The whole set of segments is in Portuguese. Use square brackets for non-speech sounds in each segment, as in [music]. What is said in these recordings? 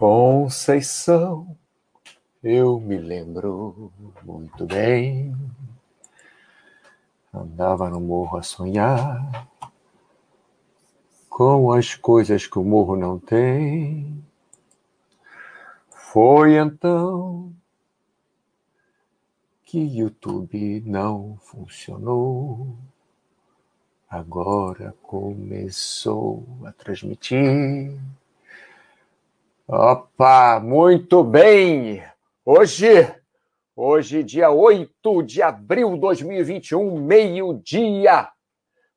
Conceição, eu me lembro muito bem. Andava no morro a sonhar com as coisas que o morro não tem. Foi então que YouTube não funcionou. Agora começou a transmitir. Opa, muito bem! Hoje, hoje, dia 8 de abril de 2021, meio-dia,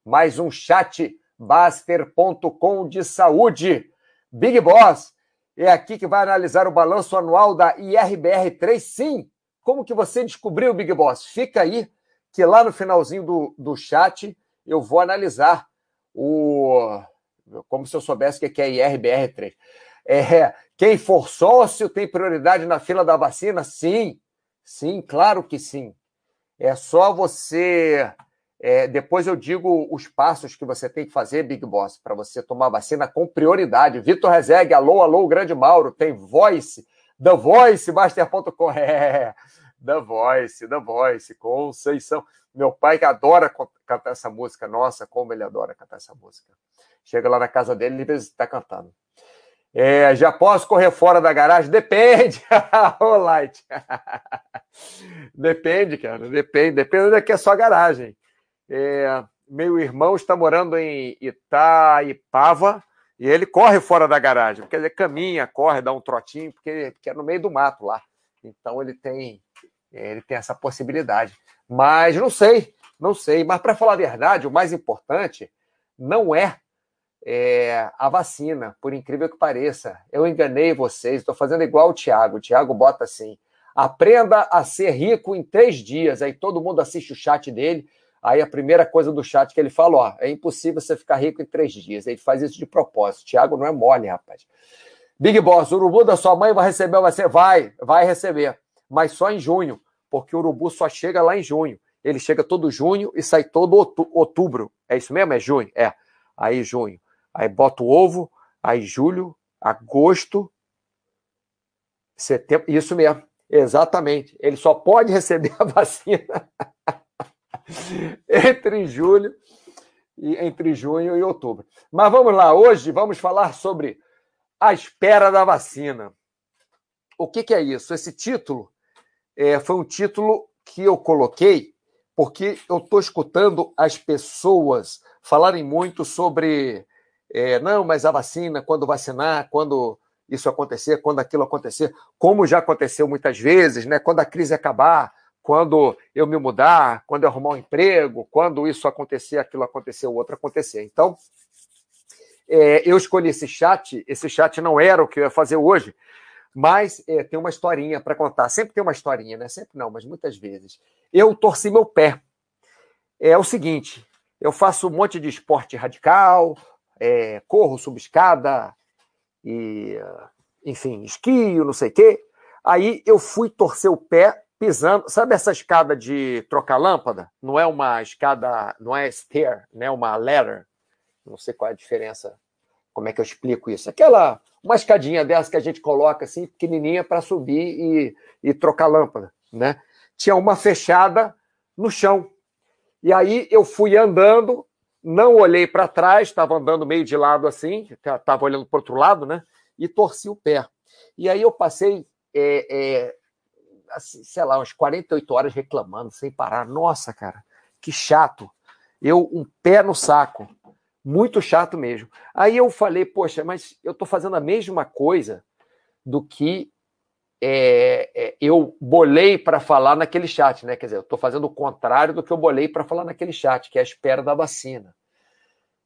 mais um chat Baster.com de saúde. Big Boss é aqui que vai analisar o balanço anual da IRBR3. Sim, como que você descobriu, Big Boss? Fica aí, que lá no finalzinho do, do chat eu vou analisar o. Como se eu soubesse o que é IRBR3. É, quem for sócio tem prioridade na fila da vacina? Sim, sim, claro que sim. É só você. É, depois eu digo os passos que você tem que fazer, Big Boss, para você tomar vacina com prioridade. Vitor Rezegue, alô, alô, grande Mauro, tem voice, The Voice, Master.com. [laughs] É, The Voice, The Voice, Conceição. Meu pai que adora cantar essa música, nossa, como ele adora cantar essa música. Chega lá na casa dele, ele está cantando. É, já posso correr fora da garagem? Depende. [laughs] Ô, Light. [laughs] depende, cara. Depende. Depende onde é que é só garagem. É, meu irmão está morando em Itaipava e ele corre fora da garagem. Quer dizer, caminha, corre, dá um trotinho, porque, porque é no meio do mato lá. Então ele tem, ele tem essa possibilidade. Mas não sei, não sei. Mas para falar a verdade, o mais importante não é é, a vacina, por incrível que pareça. Eu enganei vocês, estou fazendo igual o Tiago. O Tiago bota assim: aprenda a ser rico em três dias. Aí todo mundo assiste o chat dele. Aí a primeira coisa do chat que ele fala: ó, é impossível você ficar rico em três dias. Ele faz isso de propósito. Tiago não é mole, rapaz. Big Boss, o urubu da sua mãe vai receber você? Vai, vai receber. Mas só em junho, porque o urubu só chega lá em junho. Ele chega todo junho e sai todo outubro. É isso mesmo? É junho? É. Aí junho. Aí bota o ovo, aí julho, agosto, setembro. Isso mesmo, exatamente. Ele só pode [laughs] receber a vacina [laughs] entre julho e entre junho e outubro. Mas vamos lá, hoje vamos falar sobre a espera da vacina. O que, que é isso? Esse título é, foi um título que eu coloquei porque eu estou escutando as pessoas falarem muito sobre é, não, mas a vacina, quando vacinar, quando isso acontecer, quando aquilo acontecer, como já aconteceu muitas vezes, né? Quando a crise acabar, quando eu me mudar, quando eu arrumar um emprego, quando isso acontecer, aquilo acontecer, o outro acontecer. Então, é, eu escolhi esse chat. Esse chat não era o que eu ia fazer hoje, mas é, tem uma historinha para contar. Sempre tem uma historinha, né? Sempre não, mas muitas vezes. Eu torci meu pé. É o seguinte: eu faço um monte de esporte radical, é, corro, subo escada, e, enfim, esquio, não sei o quê. Aí eu fui torcer o pé pisando. Sabe essa escada de trocar lâmpada? Não é uma escada, não é stair, né? Uma ladder. Não sei qual é a diferença. Como é que eu explico isso? Aquela, uma escadinha dessa que a gente coloca assim, pequenininha para subir e, e trocar lâmpada, né? Tinha uma fechada no chão. E aí eu fui andando não olhei para trás, estava andando meio de lado assim, estava olhando para outro lado, né? E torci o pé. E aí eu passei, é, é, assim, sei lá, umas 48 horas reclamando, sem parar. Nossa, cara, que chato. Eu, um pé no saco. Muito chato mesmo. Aí eu falei, poxa, mas eu estou fazendo a mesma coisa do que é, é, eu bolei para falar naquele chat, né? Quer dizer, eu estou fazendo o contrário do que eu bolei para falar naquele chat, que é a espera da vacina.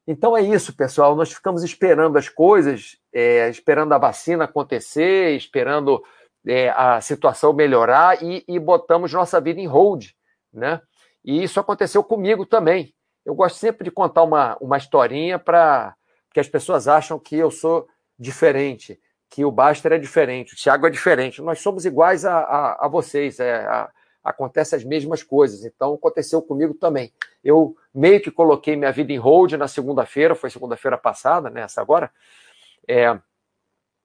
Então é isso, pessoal. Nós ficamos esperando as coisas, é, esperando a vacina acontecer, esperando é, a situação melhorar e, e, botamos nossa vida em hold, né? E isso aconteceu comigo também. Eu gosto sempre de contar uma, uma historinha para que as pessoas acham que eu sou diferente que o Baster é diferente, o Thiago é diferente. Nós somos iguais a, a, a vocês, é, a, acontecem as mesmas coisas. Então, aconteceu comigo também. Eu meio que coloquei minha vida em hold na segunda-feira, foi segunda-feira passada, né, essa agora. É,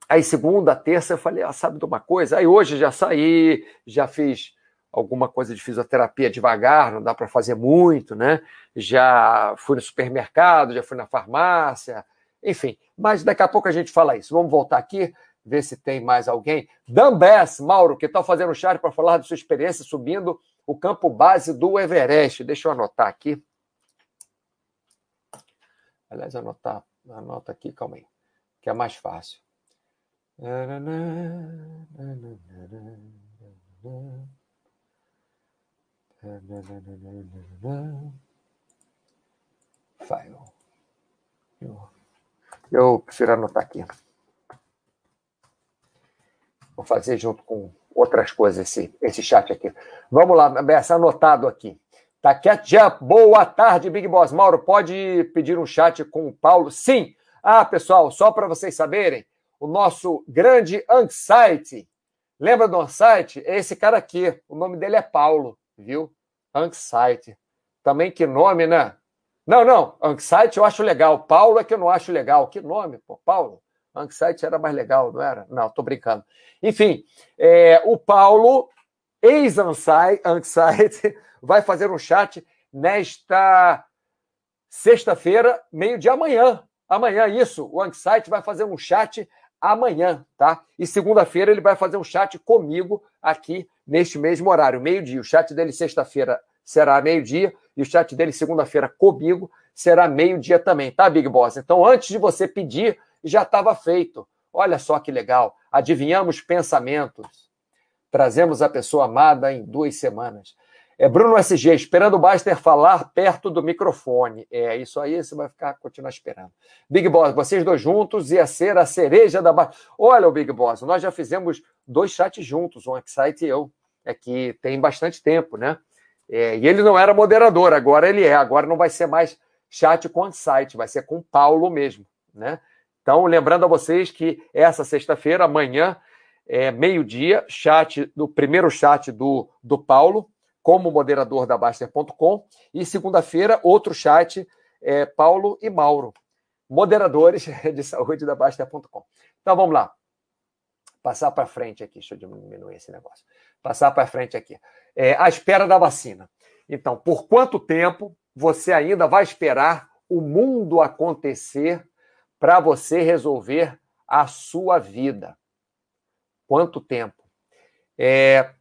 Aí segunda, terça eu falei, ah, sabe de uma coisa? Aí hoje já saí, já fiz alguma coisa de fisioterapia devagar, não dá para fazer muito, né? Já fui no supermercado, já fui na farmácia, enfim. Mas daqui a pouco a gente fala isso. Vamos voltar aqui, ver se tem mais alguém. Dan Bass, Mauro, que está fazendo chat para falar de sua experiência subindo o campo base do Everest. Deixa eu anotar aqui. Aliás, anotar, anota aqui, calma aí, que é mais fácil. File. Eu, eu prefiro anotar aqui. Vou fazer junto com outras coisas esse, esse chat aqui. Vamos lá, Bessa, anotado aqui. Tá Ketchup, boa tarde, Big Boss. Mauro, pode pedir um chat com o Paulo? Sim. Ah, pessoal, só para vocês saberem, o nosso grande Anxiety. Lembra do Anxiety? É esse cara aqui. O nome dele é Paulo, viu? Anxiety. Também que nome, né? Não, não. Anxiety eu acho legal. Paulo é que eu não acho legal. Que nome, pô? Paulo. Anxiety era mais legal, não era? Não, tô brincando. Enfim, é, o Paulo, ex-Anxiety, [laughs] vai fazer um chat nesta sexta-feira, meio de amanhã. Amanhã, isso. O Anxiety vai fazer um chat amanhã, tá? E segunda-feira ele vai fazer um chat comigo aqui neste mesmo horário, meio-dia. O chat dele sexta-feira será meio-dia e o chat dele segunda-feira comigo será meio-dia também, tá, Big Boss? Então, antes de você pedir, já estava feito. Olha só que legal. Adivinhamos pensamentos. Trazemos a pessoa amada em duas semanas. É Bruno SG, esperando o Baster falar perto do microfone. É isso aí, você vai ficar continuar esperando. Big Boss, vocês dois juntos ia ser a cereja da Baster. Olha o Big Boss, nós já fizemos dois chats juntos, um Excite e eu. É que tem bastante tempo, né? É, e ele não era moderador, agora ele é. Agora não vai ser mais chat com Excite, vai ser com Paulo mesmo, né? Então, lembrando a vocês que essa sexta-feira, amanhã, é, meio-dia, chat do primeiro chat do, do Paulo, como moderador da Baster.com, e segunda-feira, outro chat, é, Paulo e Mauro, moderadores [laughs] de saúde da Baster.com. Então vamos lá. Passar para frente aqui, deixa eu diminuir esse negócio. Passar para frente aqui. É, a espera da vacina. Então, por quanto tempo você ainda vai esperar o mundo acontecer para você resolver a sua vida. Quanto tempo? É...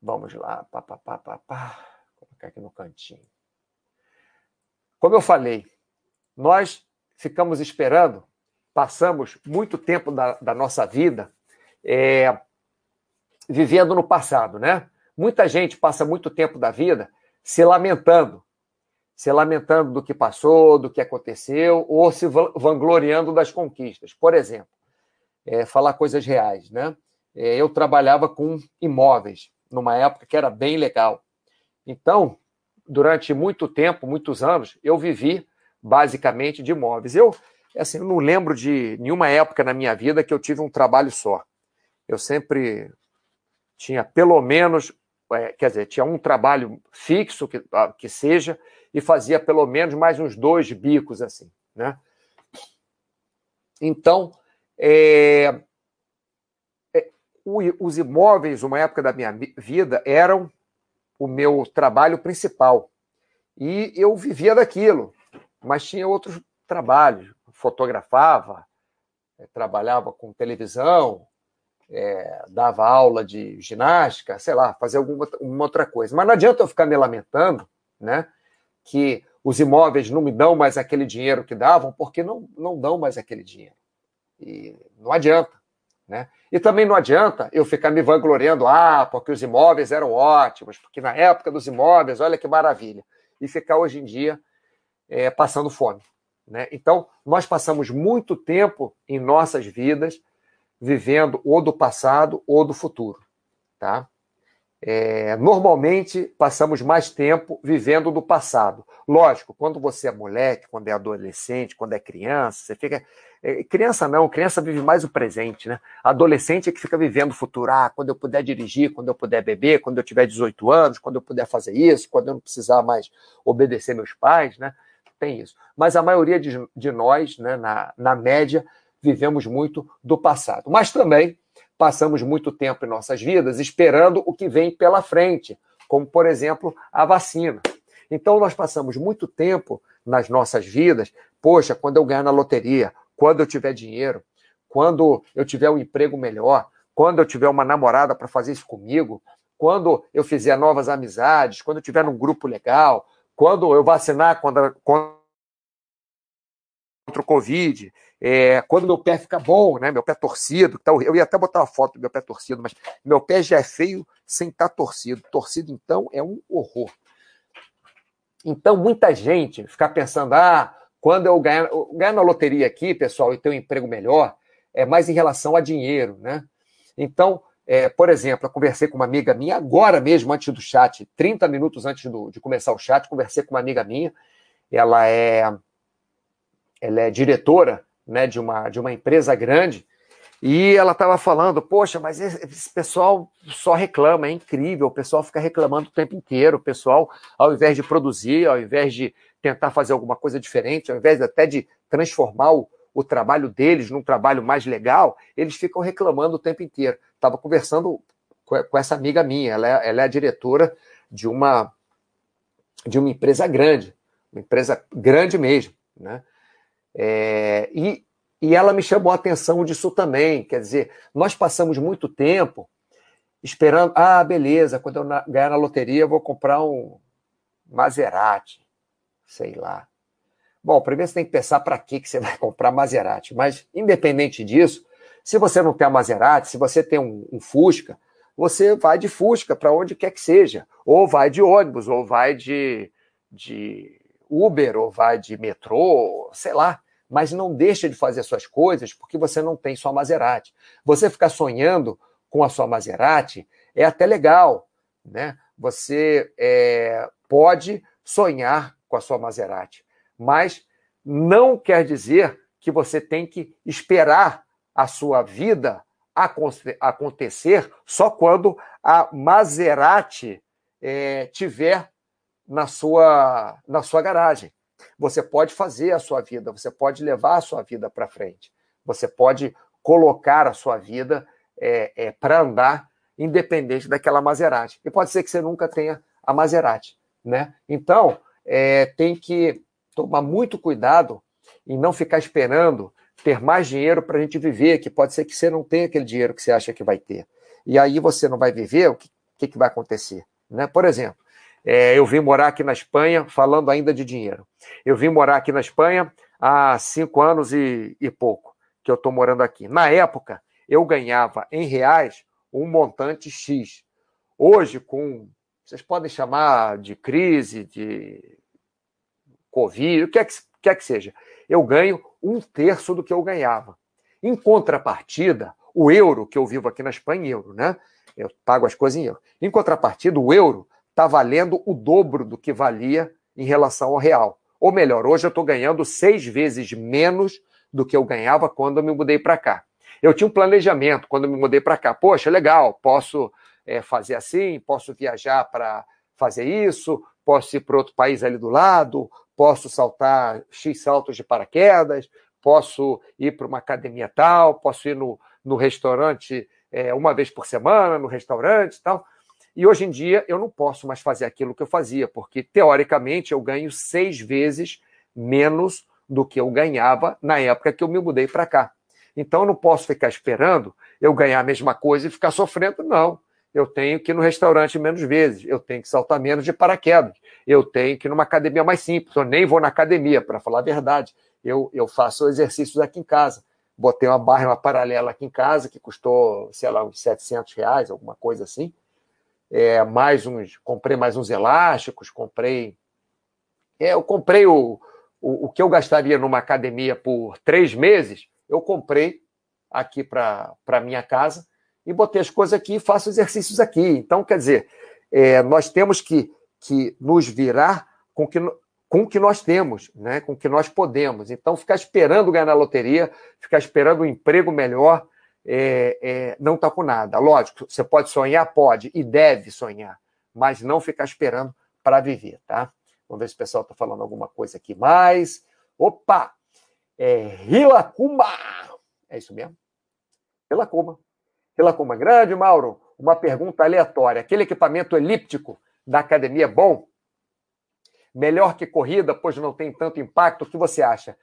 Vamos lá. Pá, pá, pá, pá, pá. Vou colocar aqui no cantinho. Como eu falei, nós ficamos esperando, passamos muito tempo da, da nossa vida é, vivendo no passado, né? Muita gente passa muito tempo da vida se lamentando se lamentando do que passou, do que aconteceu, ou se vangloriando das conquistas. Por exemplo, é, falar coisas reais, né? É, eu trabalhava com imóveis numa época que era bem legal. Então, durante muito tempo, muitos anos, eu vivi basicamente de imóveis. Eu, assim, eu não lembro de nenhuma época na minha vida que eu tive um trabalho só. Eu sempre tinha pelo menos, é, quer dizer, tinha um trabalho fixo que, ah, que seja, e fazia pelo menos mais uns dois bicos assim, né? Então, é, é, os imóveis, uma época da minha vida, eram o meu trabalho principal. E eu vivia daquilo, mas tinha outros trabalhos. Fotografava, é, trabalhava com televisão, é, dava aula de ginástica, sei lá, fazia alguma uma outra coisa. Mas não adianta eu ficar me lamentando, né? que os imóveis não me dão mais aquele dinheiro que davam, porque não, não dão mais aquele dinheiro. E não adianta. Né? E também não adianta eu ficar me vangloriando, ah, porque os imóveis eram ótimos, porque na época dos imóveis, olha que maravilha, e ficar hoje em dia é, passando fome. Né? Então, nós passamos muito tempo em nossas vidas vivendo ou do passado ou do futuro. Tá? É, normalmente passamos mais tempo vivendo do passado. Lógico, quando você é moleque, quando é adolescente, quando é criança, você fica. É, criança não, criança vive mais o presente, né? Adolescente é que fica vivendo o futuro. Ah, quando eu puder dirigir, quando eu puder beber, quando eu tiver 18 anos, quando eu puder fazer isso, quando eu não precisar mais obedecer meus pais, né? Tem isso. Mas a maioria de, de nós, né, na, na média, vivemos muito do passado. Mas também passamos muito tempo em nossas vidas esperando o que vem pela frente, como, por exemplo, a vacina. Então, nós passamos muito tempo nas nossas vidas, poxa, quando eu ganhar na loteria, quando eu tiver dinheiro, quando eu tiver um emprego melhor, quando eu tiver uma namorada para fazer isso comigo, quando eu fizer novas amizades, quando eu tiver num grupo legal, quando eu vacinar contra, contra o Covid, é, quando meu pé fica bom, né? Meu pé torcido, tá, eu ia até botar uma foto do meu pé torcido, mas meu pé já é feio sem estar tá torcido. Torcido, então, é um horror. Então, muita gente fica pensando, ah, quando eu ganhar, ganhar na loteria aqui, pessoal, e ter um emprego melhor, é mais em relação a dinheiro, né? Então, é, por exemplo, eu conversei com uma amiga minha agora mesmo, antes do chat, 30 minutos antes do, de começar o chat, conversei com uma amiga minha. Ela é, ela é diretora né, de, uma, de uma empresa grande e ela estava falando, poxa, mas esse pessoal só reclama, é incrível, o pessoal fica reclamando o tempo inteiro, o pessoal, ao invés de produzir, ao invés de tentar fazer alguma coisa diferente, ao invés até de transformar o, o trabalho deles num trabalho mais legal, eles ficam reclamando o tempo inteiro. Estava conversando com essa amiga minha, ela é, ela é a diretora de uma, de uma empresa grande, uma empresa grande mesmo, né? É, e, e ela me chamou a atenção disso também. Quer dizer, nós passamos muito tempo esperando. Ah, beleza, quando eu ganhar na loteria, eu vou comprar um Maserati, sei lá. Bom, primeiro você tem que pensar para que você vai comprar Maserati. Mas, independente disso, se você não tem a Maserati, se você tem um, um Fusca, você vai de Fusca para onde quer que seja. Ou vai de ônibus, ou vai de, de Uber, ou vai de metrô, sei lá. Mas não deixa de fazer suas coisas porque você não tem sua Maserati. Você ficar sonhando com a sua Maserati é até legal, né? Você é, pode sonhar com a sua Maserati mas não quer dizer que você tem que esperar a sua vida acontecer só quando a Maserati é, tiver na sua, na sua garagem. Você pode fazer a sua vida, você pode levar a sua vida para frente, você pode colocar a sua vida é, é, para andar independente daquela Maserati. E pode ser que você nunca tenha a Maserati, né? Então, é, tem que tomar muito cuidado em não ficar esperando ter mais dinheiro para a gente viver, que pode ser que você não tenha aquele dinheiro que você acha que vai ter. E aí você não vai viver, o que, que, que vai acontecer? Né? Por exemplo, é, eu vim morar aqui na Espanha, falando ainda de dinheiro. Eu vim morar aqui na Espanha há cinco anos e, e pouco que eu estou morando aqui. Na época, eu ganhava em reais um montante X. Hoje, com vocês podem chamar de crise, de Covid, o que é que, quer que seja, eu ganho um terço do que eu ganhava. Em contrapartida, o euro, que eu vivo aqui na Espanha euro, né? Eu pago as coisas em euro. Em contrapartida, o euro está valendo o dobro do que valia em relação ao real. Ou melhor, hoje eu estou ganhando seis vezes menos do que eu ganhava quando eu me mudei para cá. Eu tinha um planejamento quando eu me mudei para cá. Poxa, legal, posso é, fazer assim, posso viajar para fazer isso, posso ir para outro país ali do lado, posso saltar X saltos de paraquedas, posso ir para uma academia tal, posso ir no, no restaurante é, uma vez por semana, no restaurante tal. E hoje em dia eu não posso mais fazer aquilo que eu fazia, porque teoricamente eu ganho seis vezes menos do que eu ganhava na época que eu me mudei para cá. Então eu não posso ficar esperando eu ganhar a mesma coisa e ficar sofrendo, não eu tenho que ir no restaurante menos vezes, eu tenho que saltar menos de paraquedas, eu tenho que ir numa academia mais simples, eu nem vou na academia, para falar a verdade. Eu, eu faço exercícios aqui em casa. Botei uma barra, uma paralela aqui em casa, que custou, sei lá, uns 700 reais, alguma coisa assim. É, mais uns, comprei mais uns elásticos, comprei. É, eu comprei o, o, o que eu gastaria numa academia por três meses, eu comprei aqui para minha casa e botei as coisas aqui e faço exercícios aqui. Então, quer dizer, é, nós temos que, que nos virar com que, com o que nós temos, né? com o que nós podemos. Então, ficar esperando ganhar na loteria, ficar esperando um emprego melhor, é, é, não está com nada. Lógico, você pode sonhar? Pode, e deve sonhar, mas não ficar esperando para viver, tá? Vamos ver se o pessoal está falando alguma coisa aqui mais. Opa! É, Hilacuma! É isso mesmo? Relacuma. Relacuma. Grande, Mauro. Uma pergunta aleatória. Aquele equipamento elíptico da academia é bom? Melhor que corrida, pois não tem tanto impacto? O que você acha?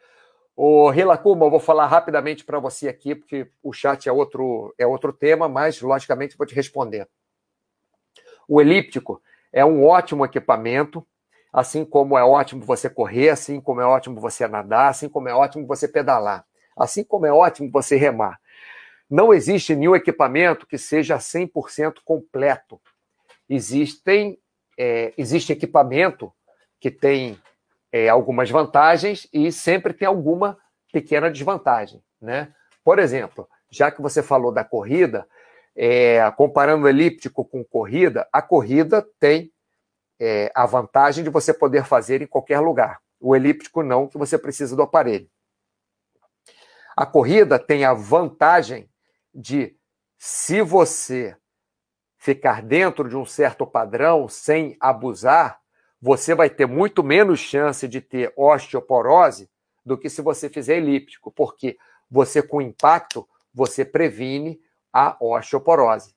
O Rilacuma, eu vou falar rapidamente para você aqui, porque o chat é outro, é outro tema, mas logicamente vou te responder. O elíptico é um ótimo equipamento, assim como é ótimo você correr, assim como é ótimo você nadar, assim como é ótimo você pedalar, assim como é ótimo você remar. Não existe nenhum equipamento que seja 100% completo. Existem, é, existe equipamento que tem é, algumas vantagens e sempre tem alguma pequena desvantagem. Né? Por exemplo, já que você falou da corrida, é, comparando elíptico com corrida, a corrida tem é, a vantagem de você poder fazer em qualquer lugar. O elíptico não, que você precisa do aparelho. A corrida tem a vantagem de, se você ficar dentro de um certo padrão sem abusar, você vai ter muito menos chance de ter osteoporose do que se você fizer elíptico, porque você com impacto você previne a osteoporose.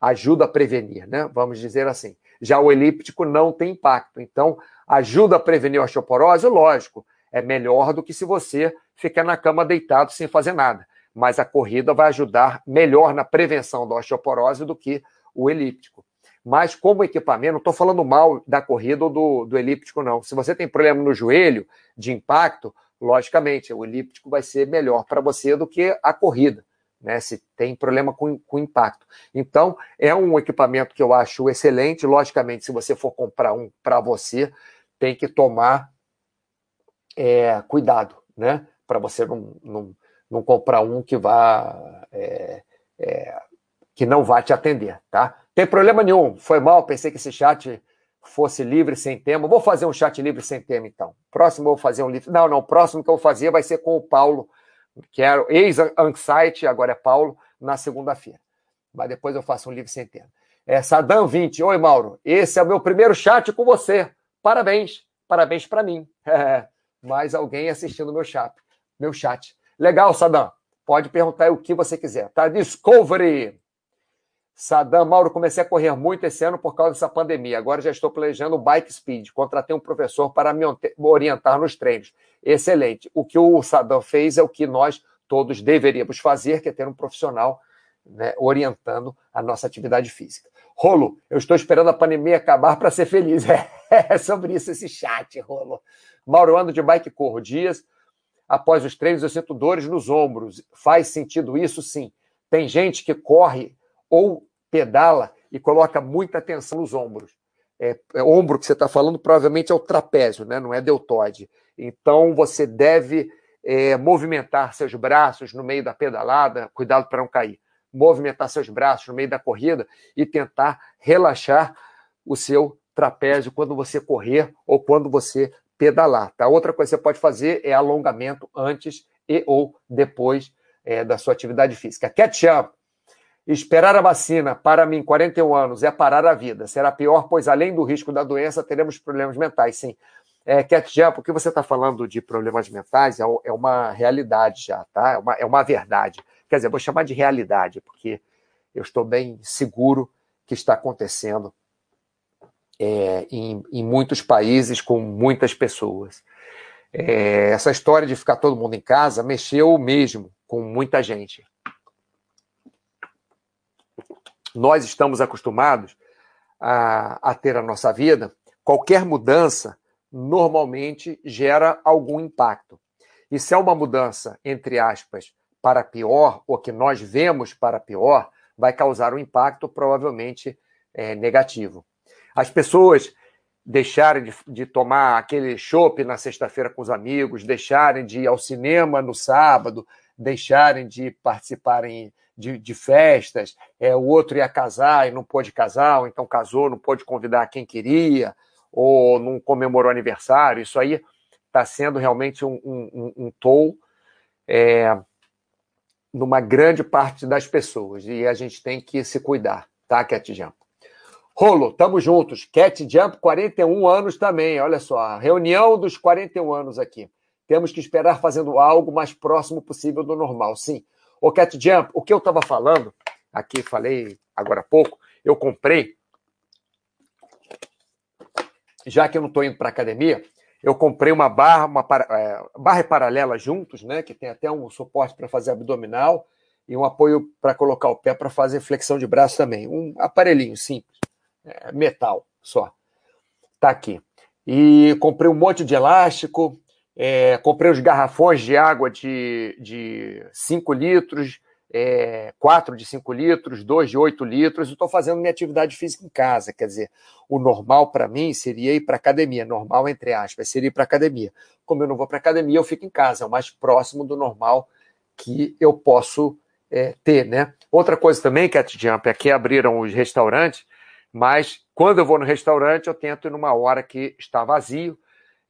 Ajuda a prevenir, né? Vamos dizer assim. Já o elíptico não tem impacto. Então, ajuda a prevenir a osteoporose, lógico, é melhor do que se você ficar na cama deitado sem fazer nada. Mas a corrida vai ajudar melhor na prevenção da osteoporose do que o elíptico. Mas como equipamento, não estou falando mal da corrida ou do, do elíptico, não. Se você tem problema no joelho de impacto, logicamente, o elíptico vai ser melhor para você do que a corrida né, se tem problema com, com impacto. Então, é um equipamento que eu acho excelente. Logicamente, se você for comprar um para você, tem que tomar é, cuidado, né? Para você não, não, não, comprar um que vá é, é, que não vai te atender, tá? Tem problema nenhum. Foi mal, pensei que esse chat fosse livre sem tema. Vou fazer um chat livre sem tema, então. Próximo eu vou fazer um livre. Não, não. O próximo que eu vou fazer vai ser com o Paulo que era ex-Anxiety, agora é Paulo, na segunda-feira. Mas depois eu faço um livro sem tema. É Sadam 20. Oi, Mauro. Esse é o meu primeiro chat com você. Parabéns. Parabéns para mim. É, [laughs] mais alguém assistindo meu chat. Meu chat. Legal, Sadam. Pode perguntar o que você quiser. Tá? Discovery. Sadam, Mauro, comecei a correr muito esse ano por causa dessa pandemia. Agora já estou planejando bike speed. Contratei um professor para me orientar nos treinos. Excelente. O que o Sadam fez é o que nós todos deveríamos fazer, que é ter um profissional né, orientando a nossa atividade física. Rolo, eu estou esperando a pandemia acabar para ser feliz. [laughs] É, sobre isso esse chat, Rolo. Mauro, ando de bike corro dias. Após os treinos, eu sinto dores nos ombros. Faz sentido isso? Sim. Tem gente que corre ou pedala e coloca muita tensão nos ombros. É, é ombro que você está falando provavelmente é o trapézio, né? não é deltoide. Então você deve é, movimentar seus braços no meio da pedalada, cuidado para não cair. Movimentar seus braços no meio da corrida e tentar relaxar o seu trapézio quando você correr ou quando você pedalar. Tá? Outra coisa que você pode fazer é alongamento antes e ou depois é, da sua atividade física. Ketchup Esperar a vacina, para mim, 41 anos, é parar a vida. Será pior, pois além do risco da doença, teremos problemas mentais, sim. É, Cat Jean, porque você está falando de problemas mentais, é, é, uma realidade já, tá? É uma, é uma verdade. Quer dizer, vou chamar de realidade, porque eu estou bem seguro que está acontecendo é, em, em, muitos países com muitas pessoas. É, essa história de ficar todo mundo em casa mexeu mesmo com muita gente nós estamos acostumados a, a ter a nossa vida, qualquer mudança normalmente gera algum impacto. E se é uma mudança, entre aspas, para pior, ou que nós vemos para pior, vai causar um impacto provavelmente é, negativo. As pessoas deixarem de, de tomar aquele chopp na sexta-feira com os amigos, deixarem de ir ao cinema no sábado, deixarem de participarem de, de festas, é, o outro ia casar e não pôde casar, ou então casou, não pôde convidar quem queria, ou não comemorou aniversário. Isso aí está sendo realmente um, um, um toll é, numa grande parte das pessoas, e a gente tem que se cuidar, tá, Cat Jump? Rolo, tamo juntos. Cat Jump, 41 anos também, olha só, reunião dos 41 anos aqui. Temos que esperar fazendo algo mais próximo possível do normal. Sim, O Cat Jump, o que eu estava falando, aqui falei agora há pouco, eu comprei, já que eu não estou indo para academia, eu comprei uma barra, uma é, barra paralela juntos, né? Que tem até um suporte para fazer abdominal e um apoio para colocar o pé para fazer flexão de braço também. Um aparelhinho simples, é, metal só. Tá aqui. E comprei um monte de elástico, é, comprei os garrafões de água de, de 5 litros, é, 4 de 5 litros, 2 de 8 litros. Estou fazendo minha atividade física em casa. Quer dizer, o normal para mim seria ir para academia. Normal, entre aspas, seria ir para academia. Como eu não vou para academia, eu fico em casa. É o mais próximo do normal que eu posso é, ter, né? Outra coisa também, Cat Jump, aqui abriram os restaurantes, mas quando eu vou no restaurante, eu tento ir numa hora que está vazio.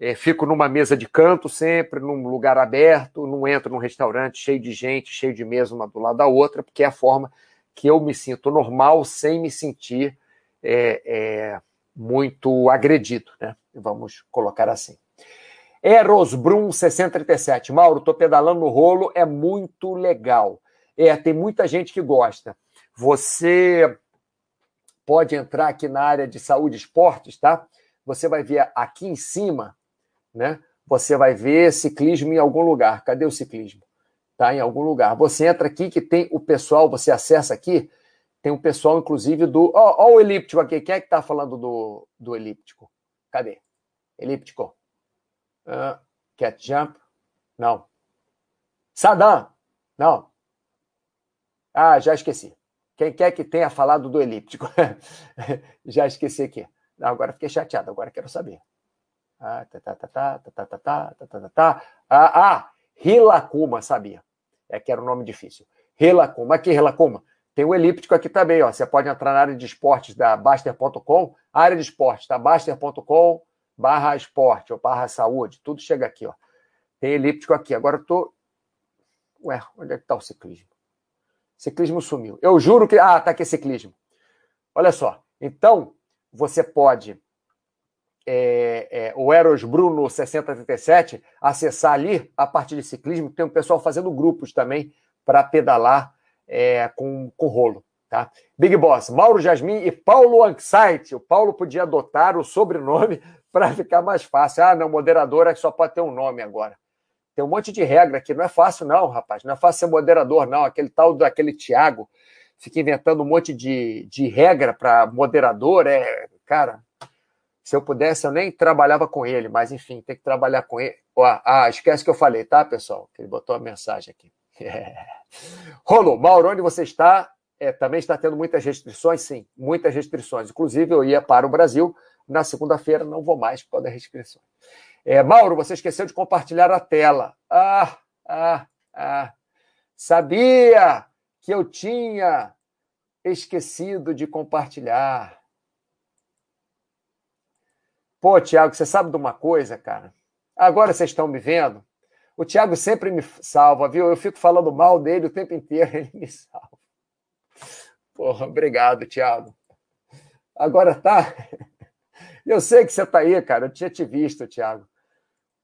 É, fico numa mesa de canto sempre, num lugar aberto, não entro num restaurante cheio de gente, cheio de mesa uma do lado da outra, porque é a forma que eu me sinto normal sem me sentir é, é, muito agredido, né? Vamos colocar assim. Eros Brum 637. Mauro, tô pedalando no rolo, é muito legal. É, tem muita gente que gosta. Você pode entrar aqui na área de saúde e esportes, tá? Você vai ver aqui em cima né? Você vai ver ciclismo em algum lugar. Cadê o ciclismo? Tá em algum lugar. Você entra aqui que tem o pessoal, você acessa aqui, tem o pessoal, inclusive, do. Ó, ó o elíptico aqui. Quem é que tá falando do, do elíptico? Cadê? Elíptico. Uh, cat jump? Não. Sadam? Não. Ah, já esqueci. Quem quer que tenha falado do elíptico? [laughs] já esqueci aqui. Não, agora fiquei chateado, agora quero saber. Ah, tá, tá, tá, tá, tá, tá, tá, tá, tá, tá, tá. Ah, ah, Hilakuma, sabia. É que era um nome difícil. Hilakuma. Aqui, Hilakuma. Tem o elíptico aqui também, ó. Você pode entrar na área de esportes da Baster.com, área de esportes, tá? Baster.com barra esporte ou barra saúde, tudo chega aqui, ó. Tem elíptico aqui. Agora eu tô. Ué, onde é que tá o ciclismo? Ciclismo sumiu. Eu juro que. Ah, tá aqui ciclismo. Olha só. Então, você pode é, é, o Eros Bruno 6037, acessar ali a parte de ciclismo, tem um pessoal fazendo grupos também para pedalar é, com, com rolo. Tá? Big Boss, Mauro Jasmin e Paulo Anxiety. O Paulo podia adotar o sobrenome [laughs] para ficar mais fácil. Ah, não, moderador é que só pode ter um nome agora. Tem um monte de regra aqui. Não é fácil, não, rapaz. Não é fácil ser moderador, não. Aquele tal daquele Tiago fica inventando um monte de, de regra para moderador. É, cara, se eu pudesse, eu nem trabalhava com ele, mas enfim, tem que trabalhar com ele. Ah, esquece que eu falei, tá, pessoal? Que ele botou a mensagem aqui. [laughs] É. Rolo, Mauro, onde você está? É, também está tendo muitas restrições? Sim, muitas restrições. Inclusive, eu ia para o Brasil na segunda-feira, não vou mais por causa das restrições. É, Mauro, você esqueceu de compartilhar a tela. Ah, ah, ah. Sabia que eu tinha esquecido de compartilhar. Pô, Tiago, você sabe de uma coisa, cara? Agora vocês estão me vendo. O Tiago sempre me salva, viu? Eu fico falando mal dele o tempo inteiro, [laughs] ele me salva. Porra, obrigado, Tiago. Agora tá. [laughs] Eu sei que você tá aí, cara. Eu tinha te visto, Tiago.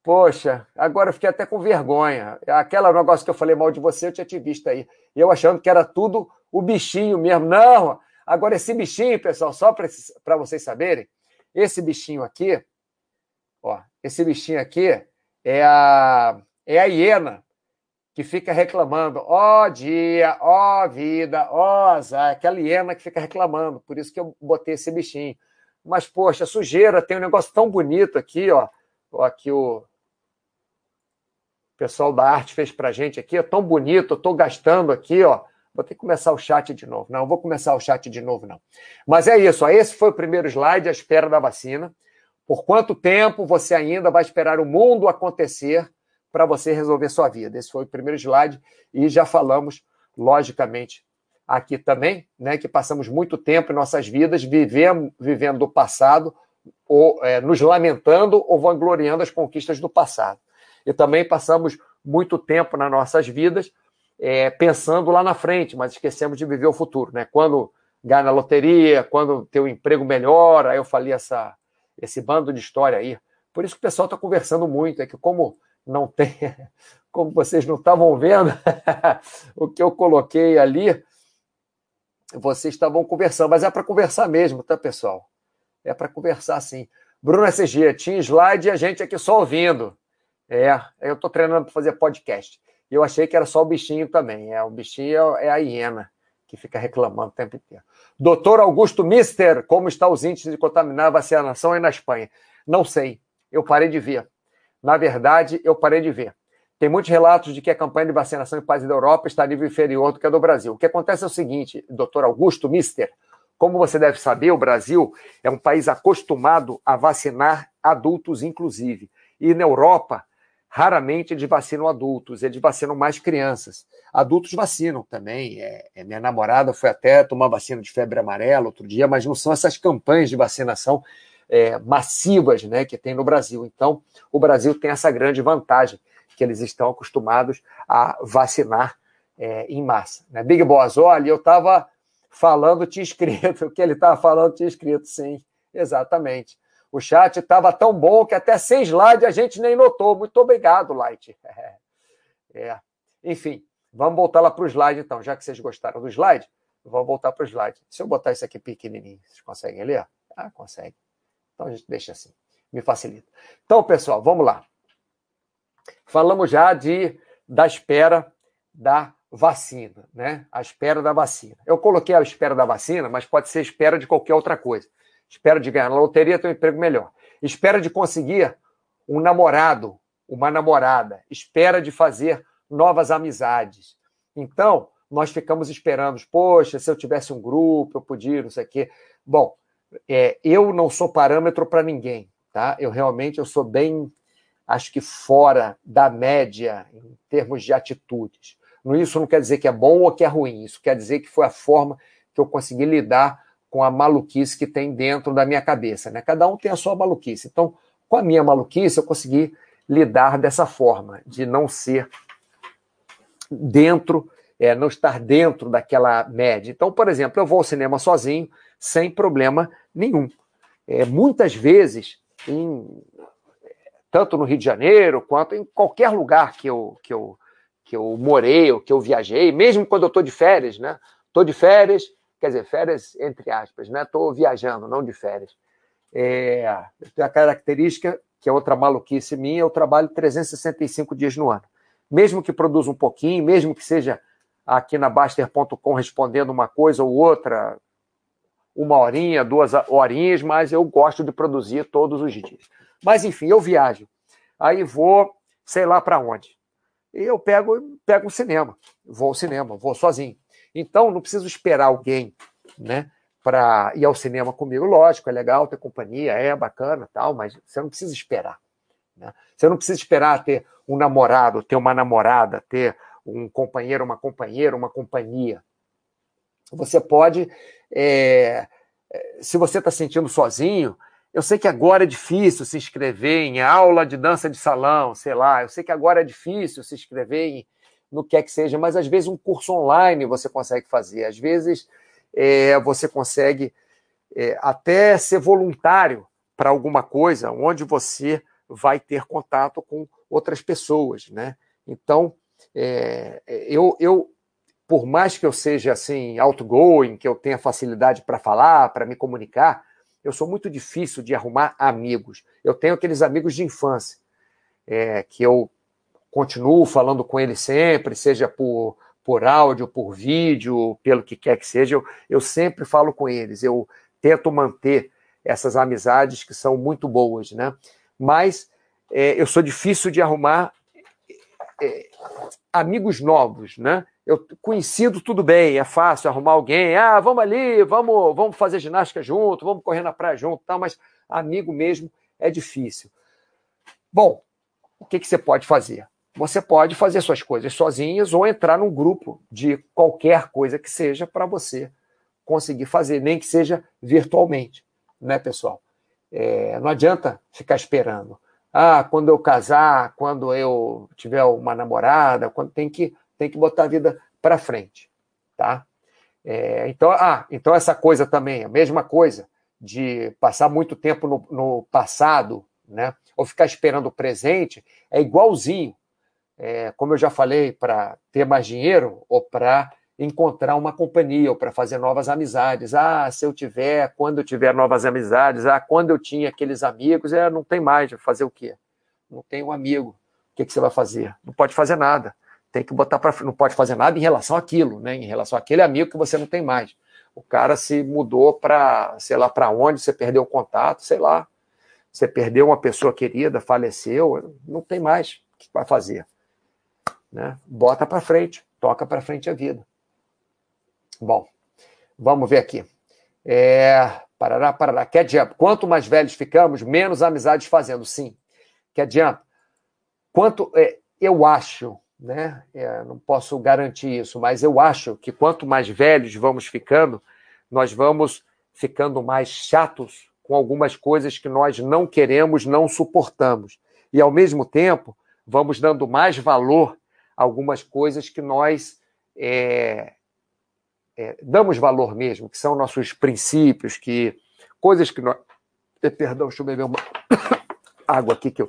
Poxa, agora eu fiquei até com vergonha. Aquele negócio que eu falei mal de você, eu tinha te visto aí. Eu achando que era tudo o bichinho mesmo. Não, agora esse bichinho, pessoal, só para vocês saberem, esse bichinho aqui, ó, esse bichinho aqui é a, é a hiena que fica reclamando, ó oh, dia, ó oh, vida, ó oh, azar, aquela hiena que fica reclamando, por isso que eu botei esse bichinho. Mas, poxa, sujeira, tem um negócio tão bonito aqui, ó, ó aqui o pessoal da arte fez pra gente aqui, é tão bonito, eu tô gastando aqui, ó, Vou ter que começar o chat de novo. Não, vou começar o chat de novo, não. Mas é isso. Ó. Esse foi o primeiro slide, a espera da vacina. Por quanto tempo você ainda vai esperar o mundo acontecer para você resolver sua vida? Esse foi o primeiro slide e já falamos, logicamente, aqui também, né, que passamos muito tempo em nossas vidas vivendo, vivendo do passado, ou é, nos lamentando ou vangloriando as conquistas do passado. E também passamos muito tempo nas nossas vidas é, pensando lá na frente, mas esquecemos de viver o futuro, né? Quando ganha na loteria, quando teu emprego melhora, aí eu falei essa, esse bando de história aí. Por isso que o pessoal está conversando muito, é que como não tem, [laughs] como vocês não estavam vendo, [laughs] o que eu coloquei ali, vocês estavam conversando, mas é para conversar mesmo, tá, pessoal? É para conversar sim. Bruno SG, tinha slide e a gente aqui só ouvindo. É, eu estou treinando para fazer podcast. Eu achei que era só o bichinho também. É, o bichinho é a hiena que fica reclamando o tempo inteiro. Doutor Augusto Mister, como está os índices de contaminar vacinação aí na Espanha? Não sei. Eu parei de ver. Na verdade, eu parei de ver. Tem muitos relatos de que a campanha de vacinação em países da Europa está a nível inferior do que a do Brasil. O que acontece é o seguinte, doutor Augusto Mister, como você deve saber, o Brasil é um país acostumado a vacinar adultos, inclusive. E na Europa, raramente eles vacinam adultos, eles vacinam mais crianças. Adultos vacinam também. É, é, minha namorada foi até tomar vacina de febre amarela outro dia, mas não são essas campanhas de vacinação é, massivas né, que tem no Brasil. Então, o Brasil tem essa grande vantagem que eles estão acostumados a vacinar é, em massa. Né? Big Boss, olha, eu estava falando, tinha escrito, [laughs] o que ele estava falando tinha escrito, sim, exatamente. O chat estava tão bom que até sem slide a gente nem notou. Muito obrigado, Light. [laughs] É. Enfim, vamos voltar lá para o slide, então. Já que vocês gostaram do slide, vamos voltar para o slide. Se eu botar isso aqui pequenininho, vocês conseguem ler? Ah, consegue. Então a gente deixa assim. Me facilita. Então, pessoal, vamos lá. Falamos já de da espera da vacina, né? A espera da vacina. Eu coloquei a espera da vacina, mas pode ser espera de qualquer outra coisa. Espera de ganhar na loteria, ter um emprego melhor. Espera de conseguir um namorado, uma namorada. Espera de fazer novas amizades. Então, nós ficamos esperando, poxa, se eu tivesse um grupo, eu podia, não sei o quê. Bom, é, eu não sou parâmetro para ninguém, tá? Eu realmente eu sou bem acho que fora da média em termos de atitudes. Isso não quer dizer que é bom ou que é ruim, isso quer dizer que foi a forma que eu consegui lidar com a maluquice que tem dentro da minha cabeça. Né? Cada um tem a sua maluquice. Então, com a minha maluquice, eu consegui lidar dessa forma, de não ser dentro, é, não estar dentro daquela média. Então, por exemplo, eu vou ao cinema sozinho, sem problema nenhum. É, muitas vezes, em tanto no Rio de Janeiro quanto em qualquer lugar que eu, que eu, que eu morei ou que eu viajei, mesmo quando eu estou de férias, né? Estou de férias, quer dizer, férias entre aspas, né? Estou viajando, não de férias. É, a característica, que é outra maluquice minha, eu trabalho 365 dias no ano. Mesmo que produza um pouquinho, mesmo que seja aqui na Baster.com respondendo uma coisa ou outra, uma horinha, duas horinhas, mas eu gosto de produzir todos os dias. Mas, enfim, eu viajo. Aí vou, sei lá para onde. E eu pego, pego um cinema. Vou ao cinema, vou sozinho. Então, não preciso esperar alguém, né? Para ir ao cinema comigo. Lógico, é legal ter companhia, é bacana tal, mas você não precisa esperar. Né? Você não precisa esperar ter um namorado, ter uma namorada, ter um companheiro, uma companheira, uma companhia. Você pode, é, se você está sentindo sozinho, eu sei que agora é difícil se inscrever em aula de dança de salão, sei lá. Eu sei que agora é difícil se inscrever em, no que é que seja, mas às vezes um curso online você consegue fazer. Às vezes é, você consegue é, até ser voluntário para alguma coisa onde você vai ter contato com outras pessoas, né? Então, é, eu, eu, por mais que eu seja assim outgoing, que eu tenha facilidade para falar, para me comunicar, eu sou muito difícil de arrumar amigos. Eu tenho aqueles amigos de infância, é, que eu continuo falando com eles sempre, seja por, por áudio, por vídeo, pelo que quer que seja, eu, eu sempre falo com eles. Eu tento manter essas amizades que são muito boas, né? Mas é, eu sou difícil de arrumar é, amigos novos, né? Eu conhecido tudo bem, é fácil arrumar alguém, ah, vamos ali, vamos, vamos fazer ginástica junto, vamos correr na praia junto, tal, mas amigo mesmo é difícil. Bom, o que, que você pode fazer? Você pode fazer suas coisas sozinhas ou entrar num grupo de qualquer coisa que seja para você conseguir fazer, nem que seja virtualmente, né, pessoal? É, não adianta ficar esperando. Ah, quando eu casar, quando eu tiver uma namorada, quando tem que tem que botar a vida para frente, tá? É, então, ah, então essa coisa também, a mesma coisa de passar muito tempo no, no passado, né? Ou ficar esperando o presente, é igualzinho é, como eu já falei, para ter mais dinheiro ou para encontrar uma companhia ou para fazer novas amizades. Ah, se eu tiver, quando eu tiver novas amizades, ah, quando eu tinha aqueles amigos, é, não tem mais, fazer o quê? Não tem um amigo. O que, que você vai fazer? Não pode fazer nada. Tem que botar para não pode fazer nada em relação àquilo, né? Em relação àquele amigo que você não tem mais. O cara se mudou para, sei lá, para onde, você perdeu o contato, sei lá. Você perdeu uma pessoa querida, faleceu, não tem mais o que vai fazer. Né? Bota para frente, toca para frente a vida. Bom, vamos ver aqui. É, parará, parará. Que adianta? Quanto mais velhos ficamos, menos amizades fazendo. Sim. Que adianta? Quanto. É, eu acho, né? É, não posso garantir isso, mas eu acho que quanto mais velhos vamos ficando, nós vamos ficando mais chatos com algumas coisas que nós não queremos, não suportamos. E, ao mesmo tempo, vamos dando mais valor algumas coisas que nós é, é, damos valor mesmo, que são nossos princípios, que coisas que nós. Eh, perdão, deixa eu beber uma [coughs] água aqui que eu.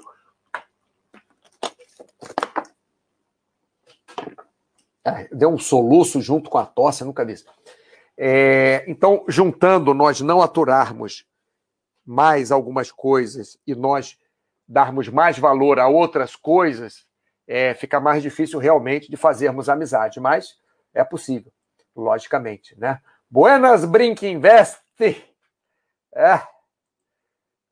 deu um soluço junto com a tosse, nunca vi isso. É, então, juntando, nós não aturarmos mais algumas coisas e nós darmos mais valor a outras coisas, é, fica mais difícil realmente de fazermos amizade, mas é possível logicamente, né? Buenas Brink Invest. É.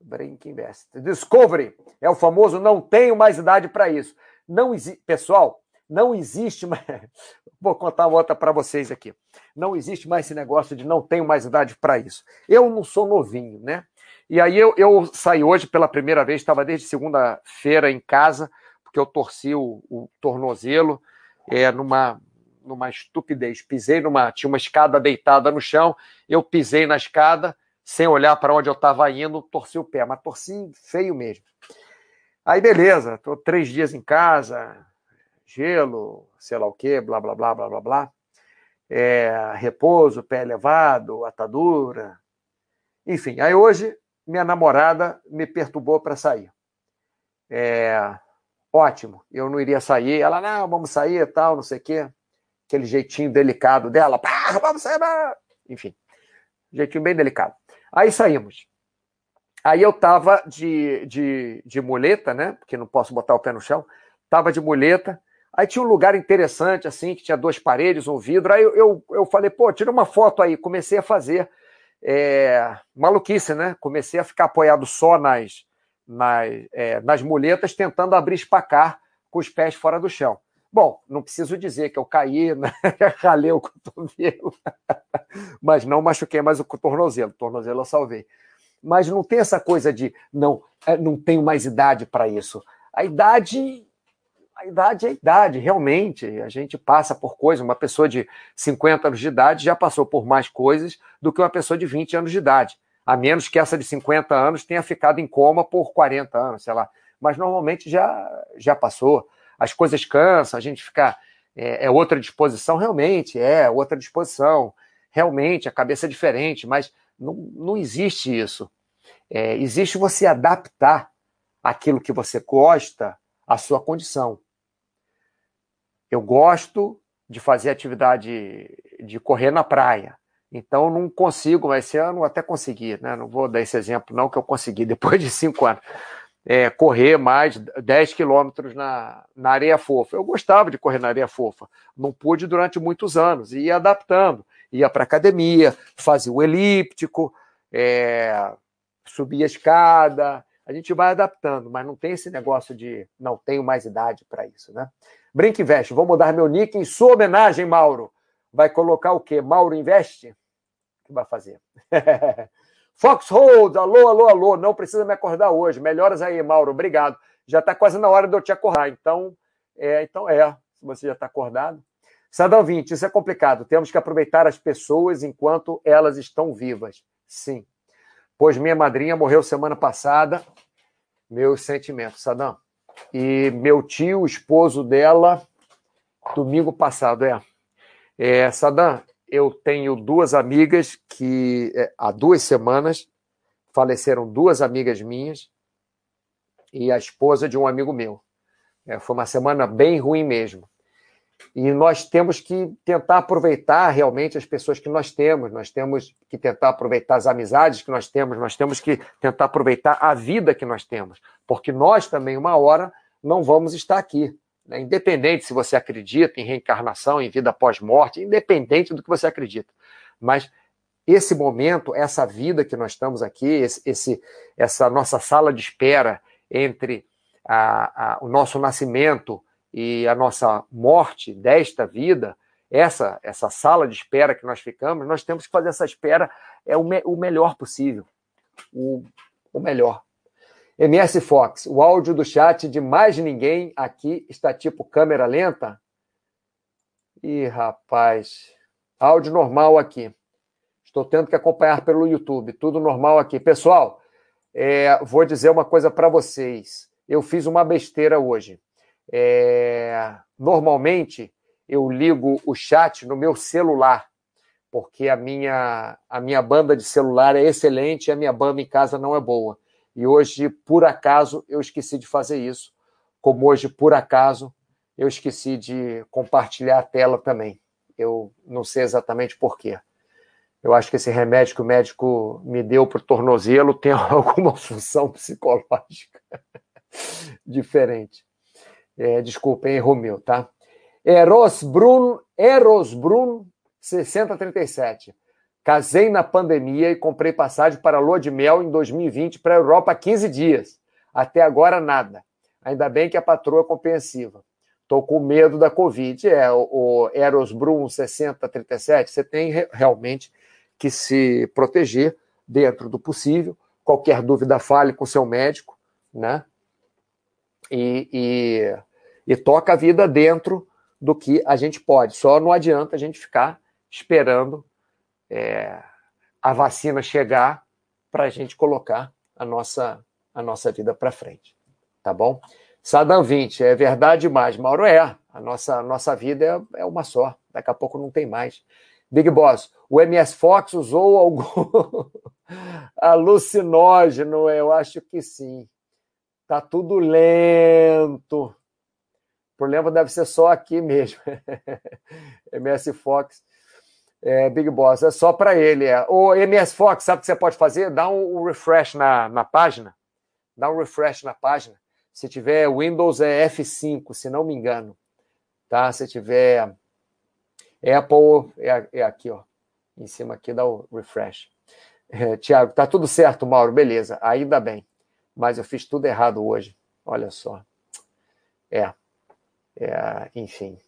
Brink Invest. Discovery é o famoso não tenho mais idade para isso. Não pessoal, não existe mais. [laughs] Vou contar outra para vocês aqui. Não existe mais esse negócio de não tenho mais idade para isso. Eu não sou novinho, né? E aí eu, eu saí hoje pela primeira vez, estava desde segunda-feira em casa, eu torci o, o tornozelo é, numa numa estupidez. Pisei numa. Tinha uma escada deitada no chão, eu pisei na escada, sem olhar para onde eu estava indo, torci o pé, mas torci feio mesmo. Aí, beleza, estou três dias em casa, gelo, sei lá o quê, blá, blá, blá, blá, blá, blá. É, repouso, pé elevado, atadura. Enfim, aí hoje minha namorada me perturbou para sair. É, ótimo, eu não iria sair. Ela, não, vamos sair e tal, não sei o quê aquele jeitinho delicado dela, pá, vamos sair, pá. enfim, jeitinho bem delicado. Aí saímos. Aí eu tava de, de, de muleta, né? Porque não posso botar o pé no chão. Tava de muleta. Aí tinha um lugar interessante, assim, que tinha duas paredes, um vidro. Aí eu, eu, eu falei, pô, tira uma foto aí. Comecei a fazer é, maluquice, né? Comecei a ficar apoiado só nas, nas, é, nas muletas, tentando abrir espacar com os pés fora do chão. Bom, não preciso dizer que eu caí, [laughs] né? ralei o cotovelo, [laughs] mas não machuquei mais o tornozelo. O tornozelo eu salvei. Mas não tem essa coisa de não, é, não tenho mais idade para isso. A idade, a idade é a idade, realmente. A gente passa por coisas. Uma pessoa de 50 anos de idade já passou por mais coisas do que uma pessoa de 20 anos de idade. A menos que essa de 50 anos tenha ficado em coma por 40 anos, sei lá. Mas normalmente já, já passou as coisas cansam, a gente fica. É, é outra disposição, realmente, é outra disposição. Realmente, a cabeça é diferente, mas não, não existe isso. É, existe você adaptar aquilo que você gosta à sua condição. Eu gosto de fazer atividade de correr na praia. Então não consigo, esse ano até consegui, né? Não vou dar esse exemplo, não, que eu consegui [laughs] depois de cinco anos é, correr mais 10 quilômetros na, na areia fofa. Eu gostava de correr na areia fofa. Não pude durante muitos anos. E ia adaptando. Ia para academia, fazia o elíptico, é, subia a escada. A gente vai adaptando, mas não tem esse negócio de não tenho mais idade para isso, né? Brinque Investe, vou mudar meu nick em sua homenagem, Mauro. Vai colocar o quê? Mauro Investe? Que vai fazer? [laughs] Foxhold, alô, alô, alô, não precisa me acordar hoje. Melhoras aí, Mauro, obrigado. Já está quase na hora de eu te acordar, então é, então é, se você já está acordado. Sadão 20, isso é complicado. Temos que aproveitar as pessoas enquanto elas estão vivas. Sim. Pois minha madrinha morreu semana passada. Meus sentimentos, Sadão. E meu tio, esposo dela, domingo passado, é. é Sadam, eu tenho duas amigas que é, há duas semanas faleceram duas amigas minhas e a esposa de um amigo meu. É, foi uma semana bem ruim mesmo. E nós temos que tentar aproveitar realmente as pessoas que nós temos, nós temos que tentar aproveitar as amizades que nós temos, nós temos que tentar aproveitar a vida que nós temos, porque nós também, uma hora, não vamos estar aqui. Né? Independente se você acredita em reencarnação, em vida pós-morte, independente do que você acredita. Mas esse momento, essa vida que nós estamos aqui, esse, esse essa nossa sala de espera entre a, a, o nosso nascimento e a nossa morte desta vida, essa essa sala de espera que nós ficamos, nós temos que fazer essa espera é o, me, o melhor possível. O, o melhor. MS Fox, o áudio do chat de mais ninguém aqui está tipo câmera lenta? Ih, rapaz. Áudio normal aqui. Estou tendo que acompanhar pelo YouTube. Tudo normal aqui. Pessoal, é, vou dizer uma coisa para vocês. Eu fiz uma besteira hoje. É, normalmente, eu ligo o chat no meu celular, porque a minha, a minha banda de celular é excelente e a minha banda em casa não é boa. E hoje, por acaso, eu esqueci de fazer isso. Como hoje, por acaso, eu esqueci de compartilhar a tela também. Eu não sei exatamente por quê. Eu acho que esse remédio que o médico me deu para o tornozelo tem [laughs] alguma função psicológica [laughs] diferente. É, desculpa, erro meu, tá? Erosbrun, Erosbrun 6037. Casei na pandemia e comprei passagem para a lua de mel em 2020 para a Europa há 15 dias. Até agora, nada. Ainda bem que a patroa é compreensiva. Estou com medo da Covid. É, o Erosbrum 6037, você tem realmente que se proteger dentro do possível. Qualquer dúvida, fale com seu médico, né? E, e, e toca a vida dentro do que a gente pode. Só não adianta a gente ficar esperando é, a vacina chegar para a gente colocar a nossa, a nossa vida para frente. Tá bom? Sadam 20, é verdade demais. Mauro, é. A nossa, a nossa vida é, é uma só. Daqui a pouco não tem mais. Big Boss, o MS Fox usou algum [laughs] alucinógeno? Eu acho que sim. Tá tudo lento. O problema deve ser só aqui mesmo. [laughs] MS Fox, é, Big Boss, é só para ele. É. O MS Fox, sabe o que você pode fazer? Dá um refresh na, na página. Dá um refresh na página. Se tiver Windows é F5, se não me engano. Tá? Se tiver Apple é, é aqui, ó. Em cima aqui dá o refresh. É, Tiago, tá tudo certo, Mauro, beleza. Ainda bem. Mas eu fiz tudo errado hoje. Olha só. É. é enfim.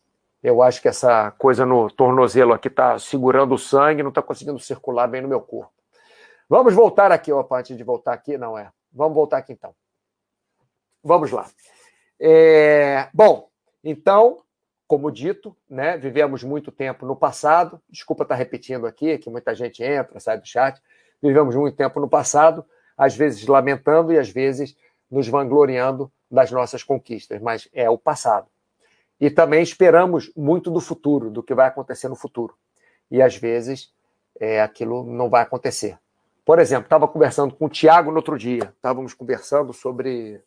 Eu acho que essa coisa no tornozelo aqui está segurando o sangue, não está conseguindo circular bem no meu corpo. Vamos voltar aqui, opa, antes de voltar aqui, não é. Vamos voltar aqui então. Vamos lá. É, bom, então, como dito, né, vivemos muito tempo no passado. Desculpa estar repetindo aqui, que muita gente entra, sai do chat. Vivemos muito tempo no passado, às vezes lamentando e às vezes nos vangloriando das nossas conquistas, mas é o passado. E também esperamos muito do futuro, do que vai acontecer no futuro. E às vezes é, aquilo não vai acontecer. Por exemplo, estava conversando com o Tiago no outro dia, estávamos conversando sobre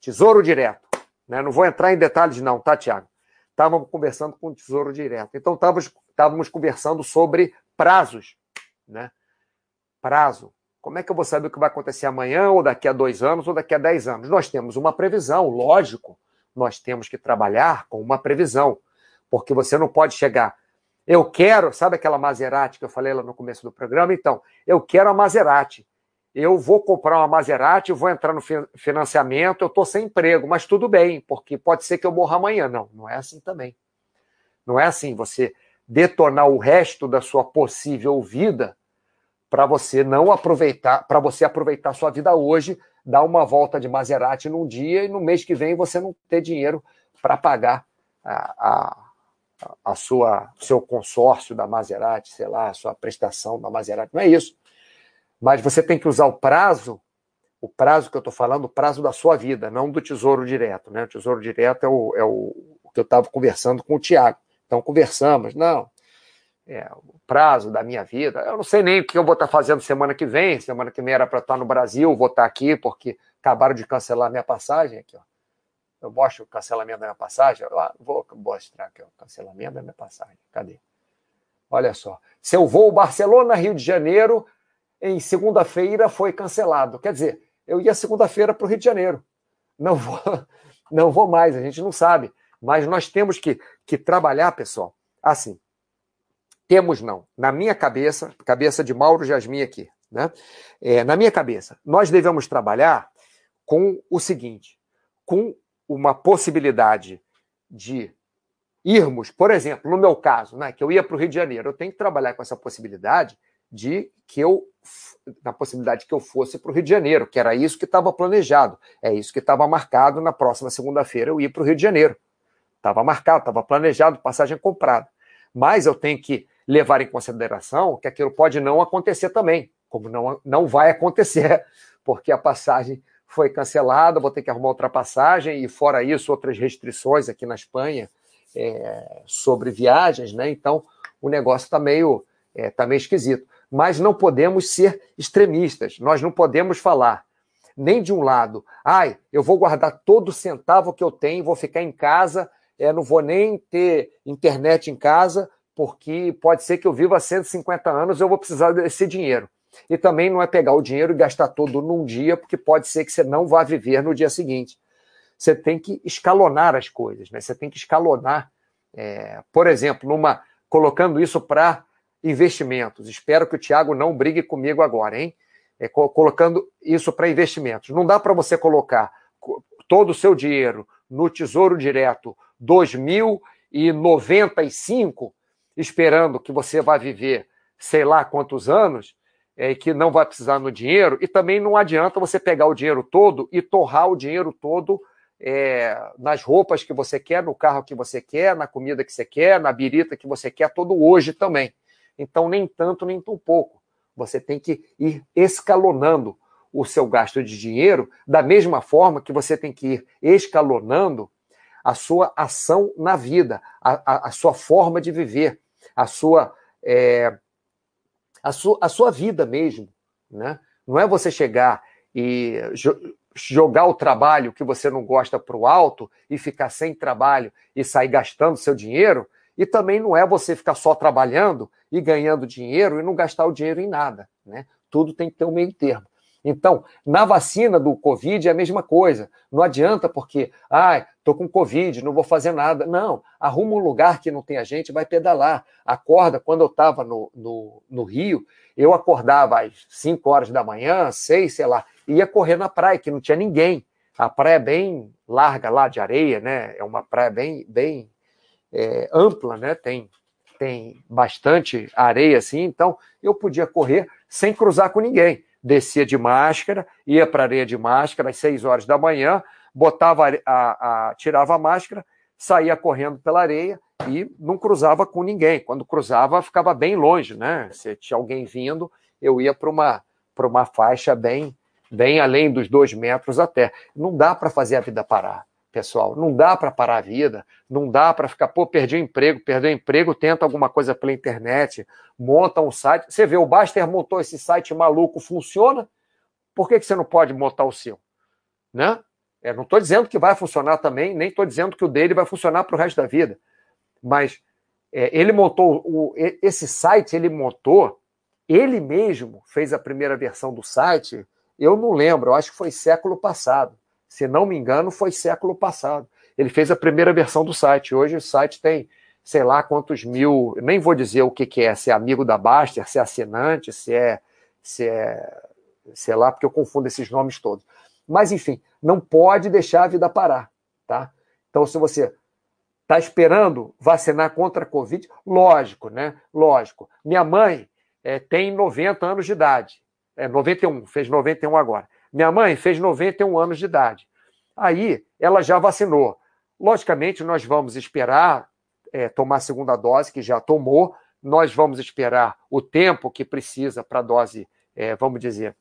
tesouro direto. Né? Não vou entrar em detalhes, não, tá, Tiago? estávamos conversando com o Tesouro Direto. Então, estávamos, estávamos conversando sobre prazos. Né? Prazo. Como é que eu vou saber o que vai acontecer amanhã, ou daqui a dois anos, ou daqui a dez anos? Nós temos uma previsão, lógico. Nós temos que trabalhar com uma previsão. Porque você não pode chegar. Eu quero, sabe aquela Maserati que eu falei lá no começo do programa? Então, eu quero a Maserati eu vou comprar uma Maserati, vou entrar no financiamento, eu estou sem emprego, mas tudo bem, porque pode ser que eu morra amanhã. Não, não é assim também. Não é assim você detonar o resto da sua possível vida para você não aproveitar, para você aproveitar sua vida hoje, dar uma volta de Maserati num dia e no mês que vem você não ter dinheiro para pagar a, a, a sua seu consórcio da Maserati, sei lá, a sua prestação da Maserati. Não é isso. Mas você tem que usar o prazo, o prazo que eu estou falando, o prazo da sua vida, não do tesouro direto. Né? O tesouro direto é o, é o, o que eu estava conversando com o Tiago. Então, conversamos, não, é, o prazo da minha vida. Eu não sei nem o que eu vou estar fazendo semana que vem. Semana que vem era para estar no Brasil, vou estar aqui porque acabaram de cancelar minha passagem aqui, ó. Eu mostro o cancelamento da minha passagem. Ah, vou mostrar aqui o cancelamento da minha passagem. Cadê? Olha só. Seu voo Barcelona-Rio de Janeiro em segunda-feira foi cancelado. Quer dizer, eu ia segunda-feira para o Rio de Janeiro. Não vou, [laughs] não vou mais, a gente não sabe. Mas nós temos que, que trabalhar, pessoal, assim. Temos não. Na minha cabeça, cabeça de Mauro Jasmin aqui, né? É, na minha cabeça, nós devemos trabalhar com o seguinte: com uma possibilidade de irmos, por exemplo, no meu caso, né, que eu ia para o Rio de Janeiro, eu tenho que trabalhar com essa possibilidade de que eu, na possibilidade que eu fosse para o Rio de Janeiro, que era isso que estava planejado, é isso que estava marcado na próxima segunda-feira eu ir para o Rio de Janeiro. Estava marcado, estava planejado, passagem comprada. Mas eu tenho que levar em consideração que aquilo pode não acontecer também, como não, não vai acontecer, [laughs] porque a passagem foi cancelada, vou ter que arrumar outra passagem, e fora isso, outras restrições aqui na Espanha é, sobre viagens, né? Então o negócio está meio, é, tá meio esquisito. Mas não podemos ser extremistas, nós não podemos falar nem de um lado, ai, eu vou guardar todo centavo que eu tenho, vou ficar em casa é, não vou nem ter internet em casa, porque pode ser que eu viva 150 anos eu vou precisar desse dinheiro. E também não é pegar o dinheiro e gastar todo num dia, porque pode ser que você não vá viver no dia seguinte. Você tem que escalonar as coisas, né? Você tem que escalonar, é, por exemplo, numa colocando isso para investimentos. Espero que o Tiago não brigue comigo agora, hein? É, colocando isso para investimentos. Não dá para você colocar todo o seu dinheiro no Tesouro Direto 2095, esperando que você vai viver sei lá quantos anos, é, que não vai precisar no dinheiro, e também não adianta você pegar o dinheiro todo e torrar o dinheiro todo é, nas roupas que você quer, no carro que você quer, na comida que você quer, na birita que você quer, todo hoje também. Então, nem tanto, nem tão pouco. Você tem que ir escalonando o seu gasto de dinheiro, da mesma forma que você tem que ir escalonando a sua ação na vida, a, a, a sua forma de viver, a sua, é, a sua, a sua vida mesmo. Né? Não é você chegar e jo jogar o trabalho que você não gosta para o alto e ficar sem trabalho e sair gastando seu dinheiro. E também não é você ficar só trabalhando e ganhando dinheiro e não gastar o dinheiro em nada. Né? Tudo tem que ter um meio termo. Então, na vacina do Covid é a mesma coisa. Não adianta porque, ah, tô com Covid, não vou fazer nada. Não, arruma um lugar que não tenha gente, vai pedalar. Acorda, quando eu estava no, no, no, Rio, eu acordava às 5 horas da manhã, 6, sei lá, e ia correr na praia, que não tinha ninguém. A praia é bem larga lá de areia, né? É uma praia bem, bem é, ampla, né? Tem, tem bastante areia assim, então eu podia correr sem cruzar com ninguém descia de máscara, ia para a areia de máscara às 6 horas da manhã, botava a, a, a, tirava a máscara, saía correndo pela areia e não cruzava com ninguém. Quando cruzava, ficava bem longe, né? Se tinha alguém vindo, eu ia para uma, uma faixa bem, bem além dos dois metros até. Não dá para fazer a vida parar pessoal. Não dá para parar a vida, não dá para ficar, pô, perdi o emprego, perdeu o emprego, tenta alguma coisa pela internet, monta um site. Você vê, o Baster montou esse site maluco, funciona? Por que, que você não pode montar o seu? Né? Eu não estou dizendo que vai funcionar também, nem estou dizendo que o dele vai funcionar para o resto da vida. Mas é, ele montou o, esse site, ele montou, ele mesmo fez a primeira versão do site, eu não lembro, eu acho que foi século passado se não me engano, foi século passado. Ele fez a primeira versão do site. Hoje o site tem, sei lá quantos mil, nem vou dizer o que, que é, se é amigo da Baster, se é assinante, se é, se é, sei lá, porque eu confundo esses nomes todos. Mas, enfim, não pode deixar a vida parar, tá? Então, se você está esperando vacinar contra a Covid, lógico, né? Lógico. Minha mãe é, tem 90 anos de idade, é 91, fez 91 agora. Minha mãe fez 91 anos de idade. Aí ela já vacinou. Logicamente, nós vamos esperar é, tomar a segunda dose, que já tomou, nós vamos esperar o tempo que precisa para a dose, é, vamos dizer,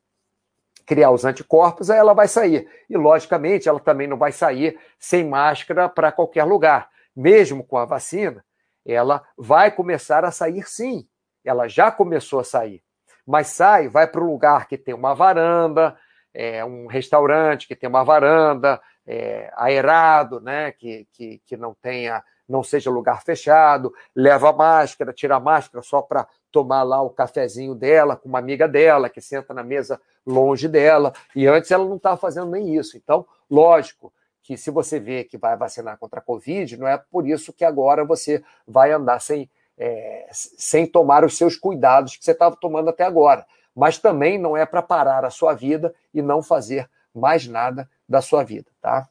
criar os anticorpos, aí ela vai sair. E, logicamente, ela também não vai sair sem máscara para qualquer lugar. Mesmo com a vacina, ela vai começar a sair sim. Ela já começou a sair. Mas sai, vai para um lugar que tem uma varanda, é, um restaurante que tem uma varanda, é, aerado, né? Que, que, que não tenha, não seja lugar fechado, leva máscara, tira a máscara só para tomar lá o cafezinho dela com uma amiga dela que senta na mesa longe dela. E antes ela não estava fazendo nem isso. Então, lógico que se você vê que vai vacinar contra a Covid, não é por isso que agora você vai andar sem, é, sem tomar os seus cuidados que você estava tomando até agora. Mas também não é para parar a sua vida e não fazer mais nada da sua vida, tá?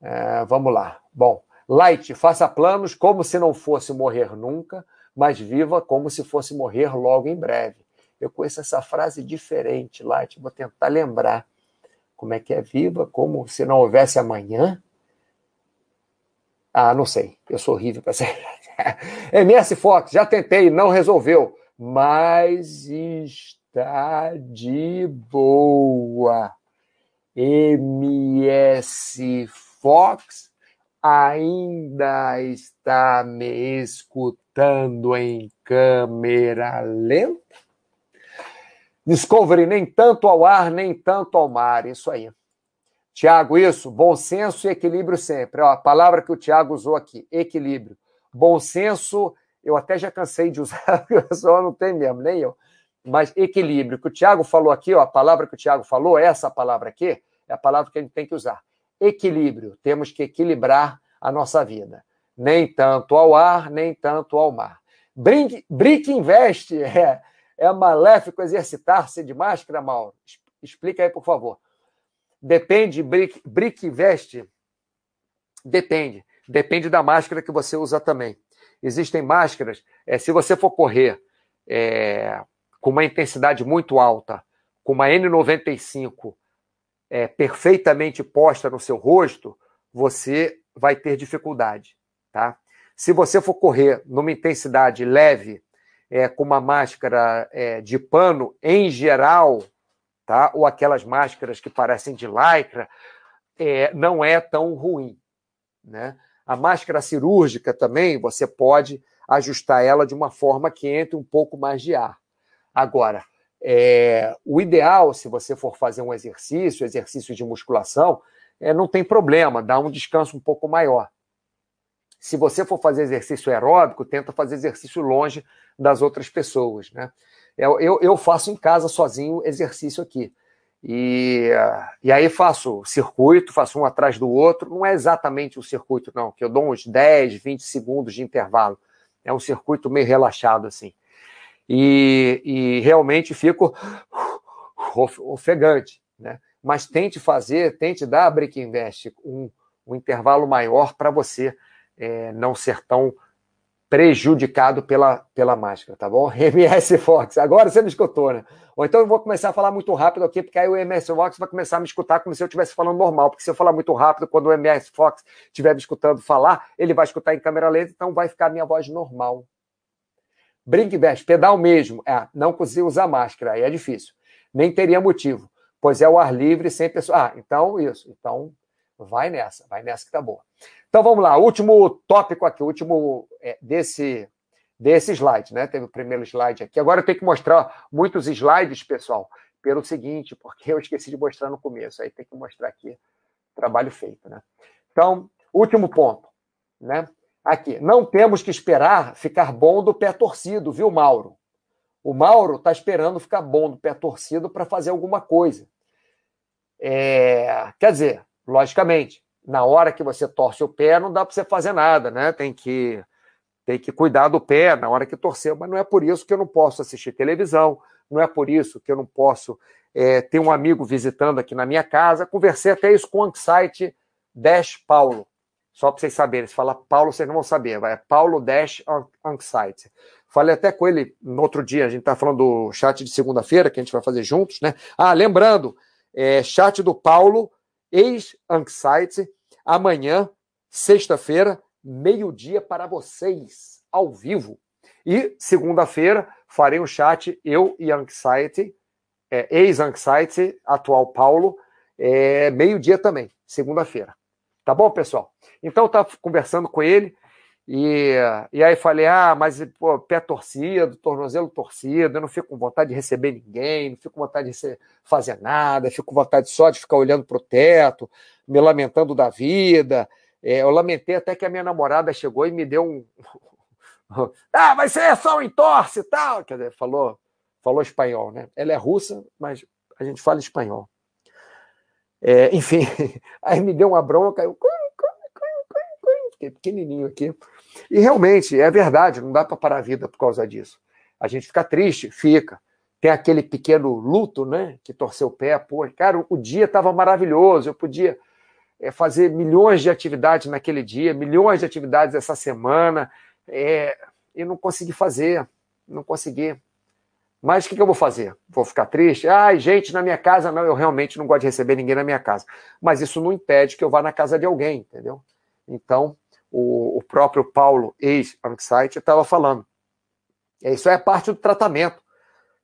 É, vamos lá. Bom, Light, faça planos como se não fosse morrer nunca, mas viva como se fosse morrer logo em breve. Eu conheço essa frase diferente, Light, vou tentar lembrar. Como é que é viva como se não houvesse amanhã? Ah, não sei. Eu sou horrível para ser. [laughs] MS Fox, já tentei, não resolveu, mas está de boa. MS Fox ainda está me escutando em câmera lenta? Discovery, nem tanto ao ar, nem tanto ao mar. Isso aí. Tiago, isso, bom senso e equilíbrio sempre. Ó, a palavra que o Tiago usou aqui, equilíbrio. Bom senso, eu até já cansei de usar, [laughs] o pessoal não tem mesmo, nem eu mas equilíbrio. Que o Tiago falou aqui, ó, a palavra que o Tiago falou, essa palavra aqui, é a palavra que a gente tem que usar. Equilíbrio. Temos que equilibrar a nossa vida. Nem tanto ao ar, nem tanto ao mar. Brick, Brick Invest [laughs] é, é maléfico exercitar-se de máscara, Mauro? Explica aí, por favor. Depende, Brick, Brick Invest, depende. Depende da máscara que você usa também. Existem máscaras, é, se você for correr é, com uma intensidade muito alta, com uma N95 é, perfeitamente posta no seu rosto, você vai ter dificuldade, tá? Se você for correr numa intensidade leve, é, com uma máscara é, de pano em geral, tá? Ou aquelas máscaras que parecem de lycra, é, não é tão ruim, né? A máscara cirúrgica também, você pode ajustar ela de uma forma que entre um pouco mais de ar. Agora, é, o ideal, se você for fazer um exercício, exercício de musculação, é, não tem problema, dá um descanso um pouco maior. Se você for fazer exercício aeróbico, tenta fazer exercício longe das outras pessoas. Né? Eu, eu, eu faço em casa sozinho exercício aqui. E, e aí faço circuito, faço um atrás do outro. Não é exatamente um circuito, não, que eu dou uns 10, 20 segundos de intervalo. É um circuito meio relaxado, assim e, e realmente fico ofegante, né? Mas tente fazer, tente dar a Break Invest um, um intervalo maior para você é, não ser tão prejudicado pela, pela máscara, tá bom? [laughs] MS Fox, agora você me escutou, né? Ou então eu vou começar a falar muito rápido aqui, porque aí o MS Fox vai começar a me escutar como se eu estivesse falando normal, porque se eu falar muito rápido, quando o MS Fox estiver me escutando falar, ele vai escutar em câmera lenta, então vai ficar minha voz normal, Brinkbash, pedal mesmo. É, não consigo usar máscara, aí é difícil. Nem teria motivo, pois é o ar livre sem pessoa. Ah, então isso. Então vai nessa, vai nessa que tá boa. Então vamos lá, último tópico aqui, último é, desse desse slide, né? Teve o primeiro slide aqui. Agora eu tenho que mostrar muitos slides, pessoal, pelo seguinte, porque eu esqueci de mostrar no começo. Aí tem que mostrar aqui trabalho feito, né? Então, último ponto, né? Aqui, não temos que esperar ficar bom do pé torcido, viu, Mauro? O Mauro está esperando ficar bom do pé torcido para fazer alguma coisa. É, quer dizer, logicamente, na hora que você torce o pé, não dá para você fazer nada, né? Tem que, tem que cuidar do pé na hora que torceu, mas não é por isso que eu não posso assistir televisão, não é por isso que eu não posso é, ter um amigo visitando aqui na minha casa. Conversei até isso com o Anxiety Dash Paulo. Só para vocês saberem, se falar Paulo, vocês não vão saber. Vai, é Paulo Dash Anxiety. Falei até com ele no outro dia, a gente está falando do chat de segunda-feira, que a gente vai fazer juntos, né? Ah, lembrando, é, chat do Paulo, ex-Anxiety, amanhã, sexta-feira, meio-dia para vocês, ao vivo. E segunda-feira farei um chat, eu e Anxiety, é, ex-Anxiety, atual Paulo, é, meio-dia também, segunda-feira. Tá bom, pessoal? Então estava conversando com ele e, e aí falei: ah, mas pô, pé torcido, tornozelo torcido, eu não fico com vontade de receber ninguém, não fico com vontade de fazer nada, fico com vontade só de ficar olhando para o teto. me lamentando da vida. É, eu lamentei até que a minha namorada chegou e me deu um. [laughs] ah, vai ser só um entorce e tal. Quer dizer, falou, falou espanhol, né? Ela é russa, mas a gente fala espanhol. É, enfim, [laughs] aí me deu uma bronca, eu fiquei pequenininho aqui. E realmente, é verdade, não dá para parar a vida por causa disso. A gente fica triste, fica. Tem aquele pequeno luto, né? Que torceu o pé, pô, cara, o dia estava maravilhoso, eu podia é, fazer milhões de atividades naquele dia, milhões de atividades essa semana, é, e não consegui fazer, não consegui. Mas o que, que, eu vou fazer? Vou ficar triste? Ai, gente, na minha casa, não, eu realmente não gosto de receber ninguém na minha casa. Mas isso não impede que eu vá na casa de alguém, entendeu? Então, o, o próprio Paulo, ex-Anxiety, estava falando. Isso é parte do tratamento.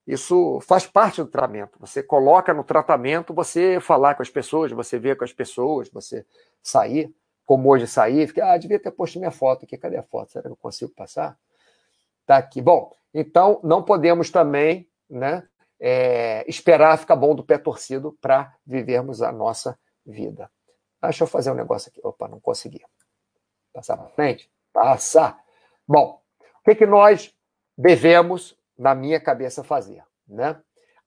Isso faz parte do tratamento. Você coloca no tratamento você falar com as pessoas, você ver com as pessoas, você sair, como hoje sair, fica, ah, devia ter posto minha foto aqui, cadê a foto? Será que eu consigo passar? Tá aqui. Bom, então não podemos também né, é, esperar ficar bom do pé torcido para vivermos a nossa vida. Ah, deixa eu fazer um negócio aqui. Opa, não consegui. Passar para frente? Passar. Bom, o que, que nós devemos na minha cabeça, fazer. Né?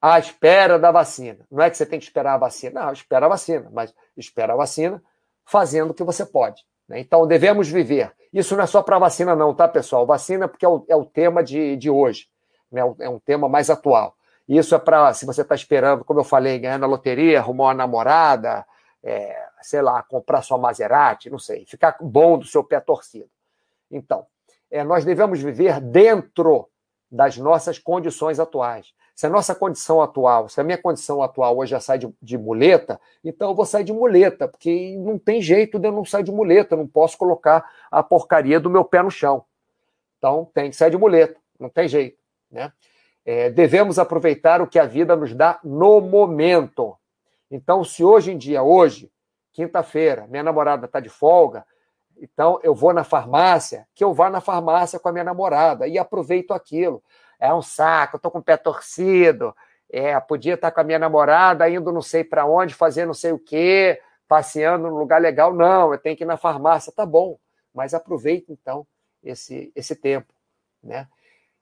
À espera da vacina. Não é que você tem que esperar a vacina. Não, espera a vacina, mas espera a vacina fazendo o que você pode. Né? Então, devemos viver. Isso não é só para vacina, não, tá, pessoal? Vacina porque é o, é o tema de, de hoje. Né? É um tema mais atual. Isso é para, se você está esperando, como eu falei, ganhar na loteria, arrumar uma namorada, é, sei lá, comprar sua Maserati, não sei, ficar bom do seu pé torcido. Então, é, nós devemos viver dentro das nossas condições atuais. Se a nossa condição atual, se a minha condição atual hoje já sai de, de, muleta, então eu vou sair de muleta, porque não tem jeito de eu não sair de muleta, não posso colocar a porcaria do meu pé no chão. Então tem que sair de muleta, não tem jeito. Né? É, devemos aproveitar o que a vida nos dá no momento. Então, se hoje em dia, hoje, quinta-feira, minha namorada está de folga, então, eu vou na farmácia, que eu vá na farmácia com a minha namorada e aproveito aquilo. É um saco, eu tô com o pé torcido, é, podia estar com a minha namorada indo não sei para onde, fazer não sei o quê, passeando num lugar legal. Não, eu tenho que ir na farmácia, tá bom, mas aproveite então esse, esse tempo. Né?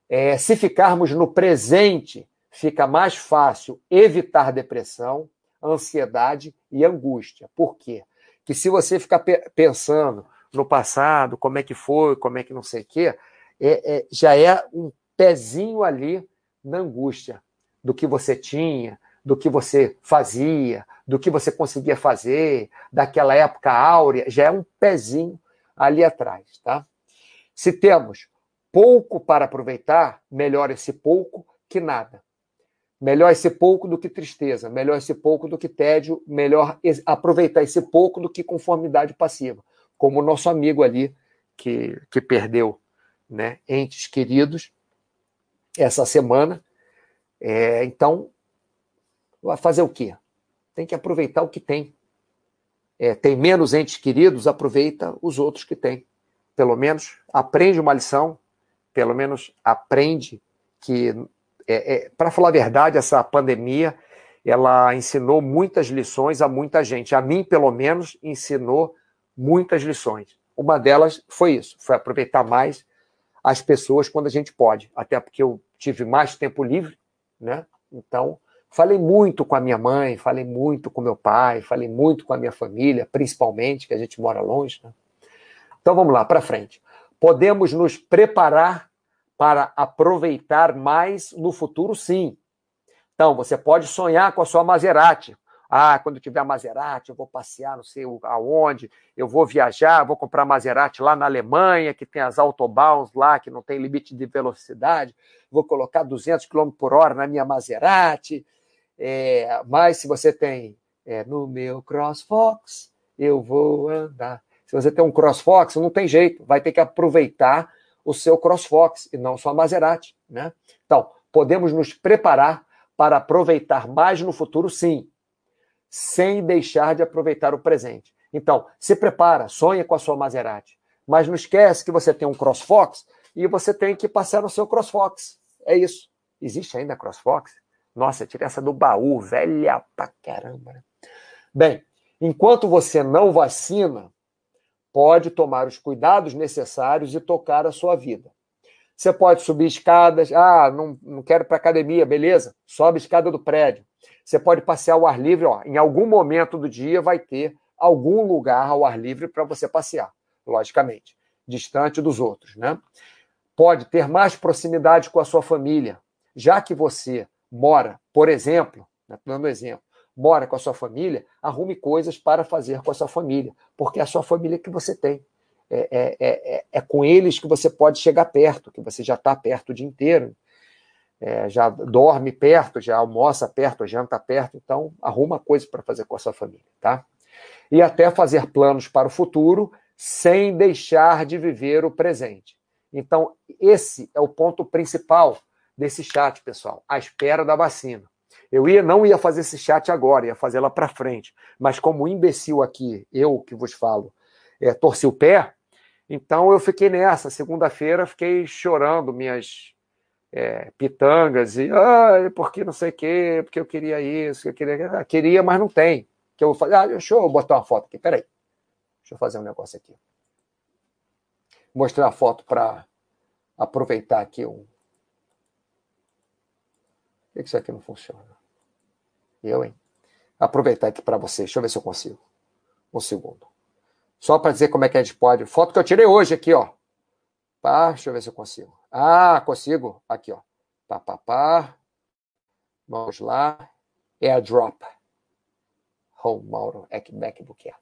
É, se ficarmos no presente, fica mais fácil evitar depressão, ansiedade e angústia. Por quê? Que se você ficar pensando no passado, como é que foi, como é que não sei o quê, é, é, já é um pezinho ali na angústia do que você tinha, do que você fazia, do que você conseguia fazer, daquela época áurea, já é um pezinho ali atrás, tá? Se temos pouco para aproveitar, melhor esse pouco que nada. Melhor esse pouco do que tristeza, melhor esse pouco do que tédio, melhor aproveitar esse pouco do que conformidade passiva como o nosso amigo ali, que, que perdeu né, entes queridos essa semana. É, então, vai fazer o quê? Tem que aproveitar o que tem. É, tem menos entes queridos, aproveita os outros que tem. Pelo menos aprende uma lição, pelo menos aprende que, é, é para falar a verdade, essa pandemia ela ensinou muitas lições a muita gente. A mim, pelo menos, ensinou muitas lições. Uma delas foi isso, foi aproveitar mais as pessoas quando a gente pode, até porque eu tive mais tempo livre, né? Então, falei muito com a minha mãe, falei muito com meu pai, falei muito com a minha família, principalmente, que a gente mora longe, né? Então vamos lá, para frente. Podemos nos preparar para aproveitar mais no futuro, sim. Então, você pode sonhar com a sua Maserati, ah, quando tiver Maserati, eu vou passear não sei aonde, eu vou viajar, vou comprar Maserati lá na Alemanha, que tem as autobahns lá, que não tem limite de velocidade, vou colocar 200 km por hora na minha Maserati. É, mas se você tem é, no meu CrossFox, eu vou andar. Se você tem um CrossFox, não tem jeito, vai ter que aproveitar o seu CrossFox e não sua Maserati. Né? Então, podemos nos preparar para aproveitar mais no futuro, sim sem deixar de aproveitar o presente. Então, se prepara, sonha com a sua Maserati, mas não esquece que você tem um CrossFox e você tem que passar no seu CrossFox. É isso. Existe ainda CrossFox? Nossa, tirei essa do baú, velha pra caramba. Né? Bem, Enquanto você não vacina, pode tomar os cuidados necessários e tocar a sua vida. Você pode subir escadas. Ah, não, não quero para academia, beleza? Sobe a escada do prédio. Você pode passear ao ar livre. Ó, em algum momento do dia vai ter algum lugar ao ar livre para você passear, logicamente, distante dos outros, né? Pode ter mais proximidade com a sua família, já que você mora, por exemplo, né, dando exemplo, mora com a sua família, arrume coisas para fazer com a sua família, porque é a sua família que você tem. É, é, é, é, é com eles que você pode chegar perto, que você já está perto o dia inteiro, é, já dorme perto, já almoça perto, janta perto, então arruma coisa para fazer com a sua família, tá? E até fazer planos para o futuro sem deixar de viver o presente. Então, esse é o ponto principal desse chat, pessoal, à espera da vacina. Eu ia, não ia fazer esse chat agora, ia fazer lá para frente. Mas como imbecil aqui, eu que vos falo, é, torci o pé, então eu fiquei nessa. Segunda-feira fiquei chorando minhas é, pitangas e ah, porque não sei o quê, porque eu queria isso, eu queria, ah, queria, mas não tem. Que eu fazer, ah, deixa eu botar uma foto aqui, peraí. Deixa eu fazer um negócio aqui. Mostrar a foto para aproveitar aqui um. Por que isso aqui não funciona? Eu, hein? Aproveitar aqui para vocês. Deixa eu ver se eu consigo. Um segundo. Só para dizer como é que a gente pode. Foto que eu tirei hoje aqui, ó. Pá, deixa eu ver se eu consigo. Ah, consigo. Aqui, ó. Pá, pá, pá. Vamos lá. AirDrop. Home Mauro MacBook Air.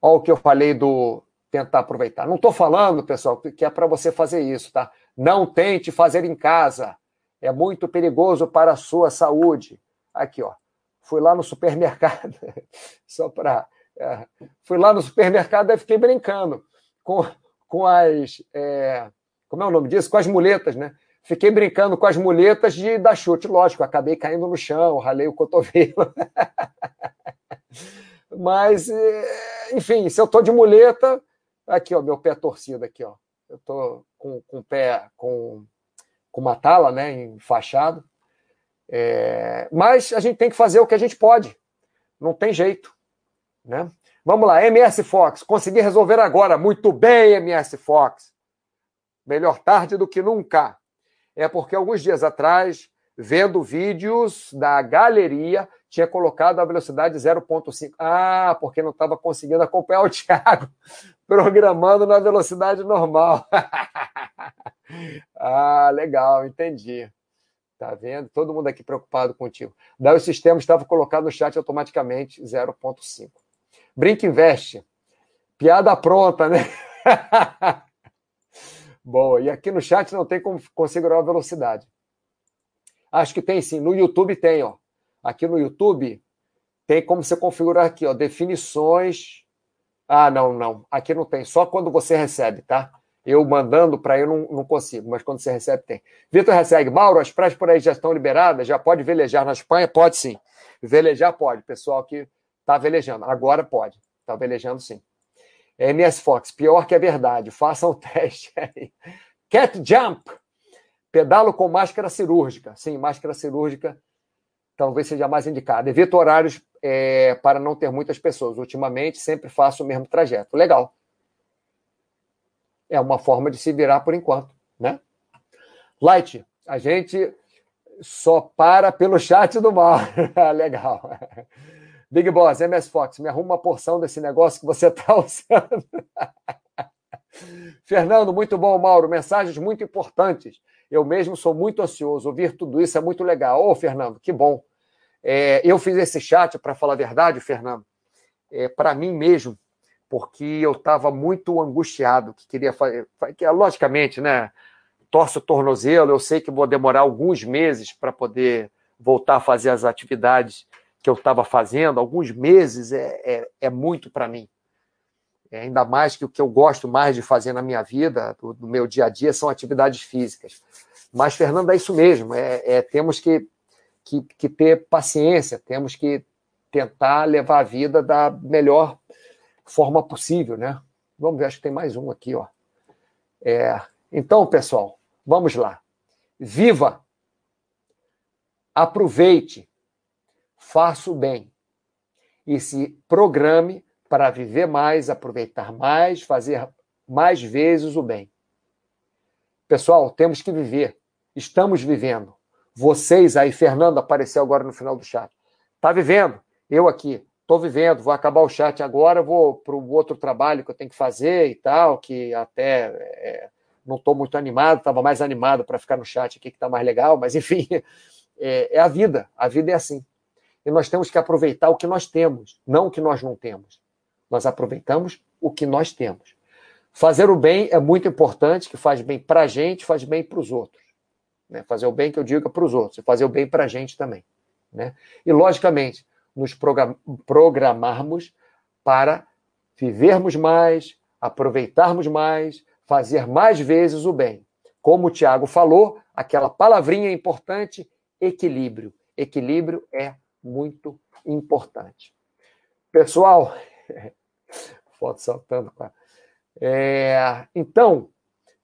Olha o que eu falei do tentar aproveitar. Não estou falando, pessoal, que é para você fazer isso, tá? Não tente fazer em casa. É muito perigoso para a sua saúde. Aqui, ó. Fui lá no supermercado, [laughs] só para. É, fui lá no supermercado e fiquei brincando com, com as. É, como é o nome disso? Com as muletas, né? Fiquei brincando com as muletas de dar chute. Lógico, acabei caindo no chão, ralei o cotovelo. [laughs] Mas, é, enfim, se eu estou de muleta, aqui, ó, meu pé torcido aqui, ó. Eu estou com, com o pé com, com uma tala, né, enfaixado. É, mas a gente tem que fazer o que a gente pode. Não tem jeito. Né? Vamos lá, MS Fox. Consegui resolver agora. Muito bem, MS Fox. Melhor tarde do que nunca. É porque alguns dias atrás, vendo vídeos da galeria, tinha colocado a velocidade 0.5. Ah, porque não estava conseguindo acompanhar o [laughs] Thiago programando na velocidade normal. [laughs] ah, legal, entendi. Tá vendo? Todo mundo aqui preocupado contigo. Daí o sistema estava colocado no chat automaticamente 0.5. Brinca investe. Piada pronta, né? [laughs] Boa. E aqui no chat não tem como configurar a velocidade. Acho que tem sim. No YouTube tem, ó. Aqui no YouTube tem como você configurar aqui, ó, definições. Ah, não, não. Aqui não tem. Só quando você recebe, tá? Eu mandando para eu não, não consigo, mas quando você recebe, tem. Vitor recebe. Mauro, as praias por aí já estão liberadas? Já pode velejar na Espanha? Pode sim. Velejar pode. Pessoal que está velejando. Agora pode. Está velejando sim. MS Fox, pior que a verdade. Façam o [laughs] teste aí. Cat Jump. Pedalo com máscara cirúrgica. Sim, máscara cirúrgica talvez seja mais indicada. Evito horários é, para não ter muitas pessoas. Ultimamente, sempre faço o mesmo trajeto. Legal é uma forma de se virar por enquanto, né? Light, a gente só para pelo chat do mal. [laughs] Legal. Big Boss, MS Fox, me arruma uma porção desse negócio que você está [laughs] usando. Fernando, muito bom, Mauro. Mensagens muito importantes. Eu mesmo sou muito ansioso. Ouvir tudo isso é muito legal. Ô, Fernando, que bom. É, eu fiz esse chat, para falar a verdade, Fernando, é, para mim mesmo, porque eu estava muito angustiado, que queria fazer, que, logicamente, né, torço o tornozelo, eu sei que vou demorar alguns meses para poder voltar a fazer as atividades que eu estava fazendo, alguns meses é, é, é muito para mim. É, ainda mais que o que eu gosto mais de fazer na minha vida, do, do meu dia a dia, são atividades físicas. Mas, Fernando, é isso mesmo. É, é, temos que, que, que, ter paciência, temos que tentar levar a vida da melhor forma possível, né? Vamos ver, acho que tem mais um aqui, ó. É, então, pessoal, vamos lá. Viva! Aproveite! Faça o bem. e se programe para viver mais, aproveitar mais, fazer mais vezes o bem. Pessoal, temos que viver. Estamos vivendo. Vocês aí, Fernando apareceu agora no final do chat. Está vivendo. Eu aqui, estou vivendo. Vou acabar o chat agora, vou para o outro trabalho que eu tenho que fazer e tal, que até é, não estou muito animado, estava mais animado para ficar no chat aqui, que está mais legal, mas [laughs] enfim, é, é a vida. A vida é assim. E nós temos que aproveitar o que nós temos, não o que nós não temos. Nós aproveitamos o que nós temos. Fazer o bem é muito importante, que faz bem para a gente, faz bem para os outros. Né? Fazer o bem que eu diga para os outros, e fazer o bem para a gente também. Né? E, logicamente, nos programarmos para vivermos mais, aproveitarmos mais, fazer mais vezes o bem. Como o Tiago falou, aquela palavrinha importante, equilíbrio. Equilíbrio é muito importante. Pessoal, [laughs] foto saltando. É, então,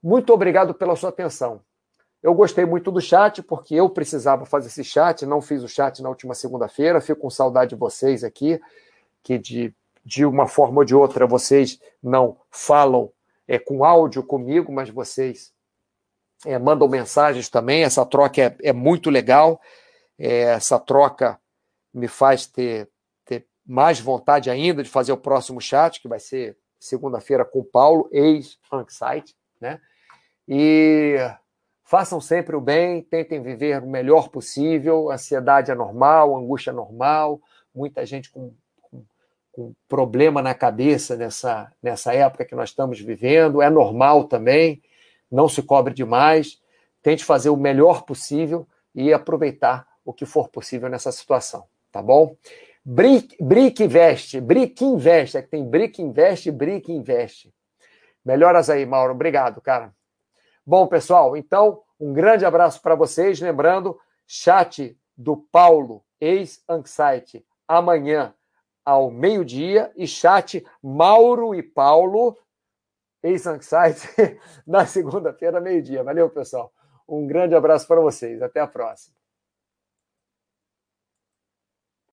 muito obrigado pela sua atenção. Eu gostei muito do chat, porque eu precisava fazer esse chat, não fiz o chat na última segunda-feira, fico com saudade de vocês aqui, que de, de uma forma ou de outra vocês não falam é, com áudio comigo, mas vocês é, mandam mensagens também, essa troca é, é muito legal, é, essa troca me faz ter, ter mais vontade ainda de fazer o próximo chat, que vai ser segunda-feira com o Paulo, ex-Anxiety, né? E façam sempre o bem, tentem viver o melhor possível. Ansiedade é normal, angústia é normal, muita gente com, com, com, problema na cabeça nessa, nessa época que nós estamos vivendo, é normal também. Não se cobre demais, tente fazer o melhor possível e aproveitar o que for possível nessa situação tá bom? Brick, Brick Invest, Brick Invest, é que tem Brick Invest e Brick Invest. Melhoras aí, Mauro. Obrigado, cara. Bom, pessoal, então, um grande abraço para vocês. Lembrando, chat do Paulo, ex-Anxiety, amanhã ao meio-dia, e chat Mauro e Paulo, ex-Anxiety, [laughs] na segunda-feira, meio-dia. Valeu, pessoal. Um grande abraço para vocês. Até a próxima.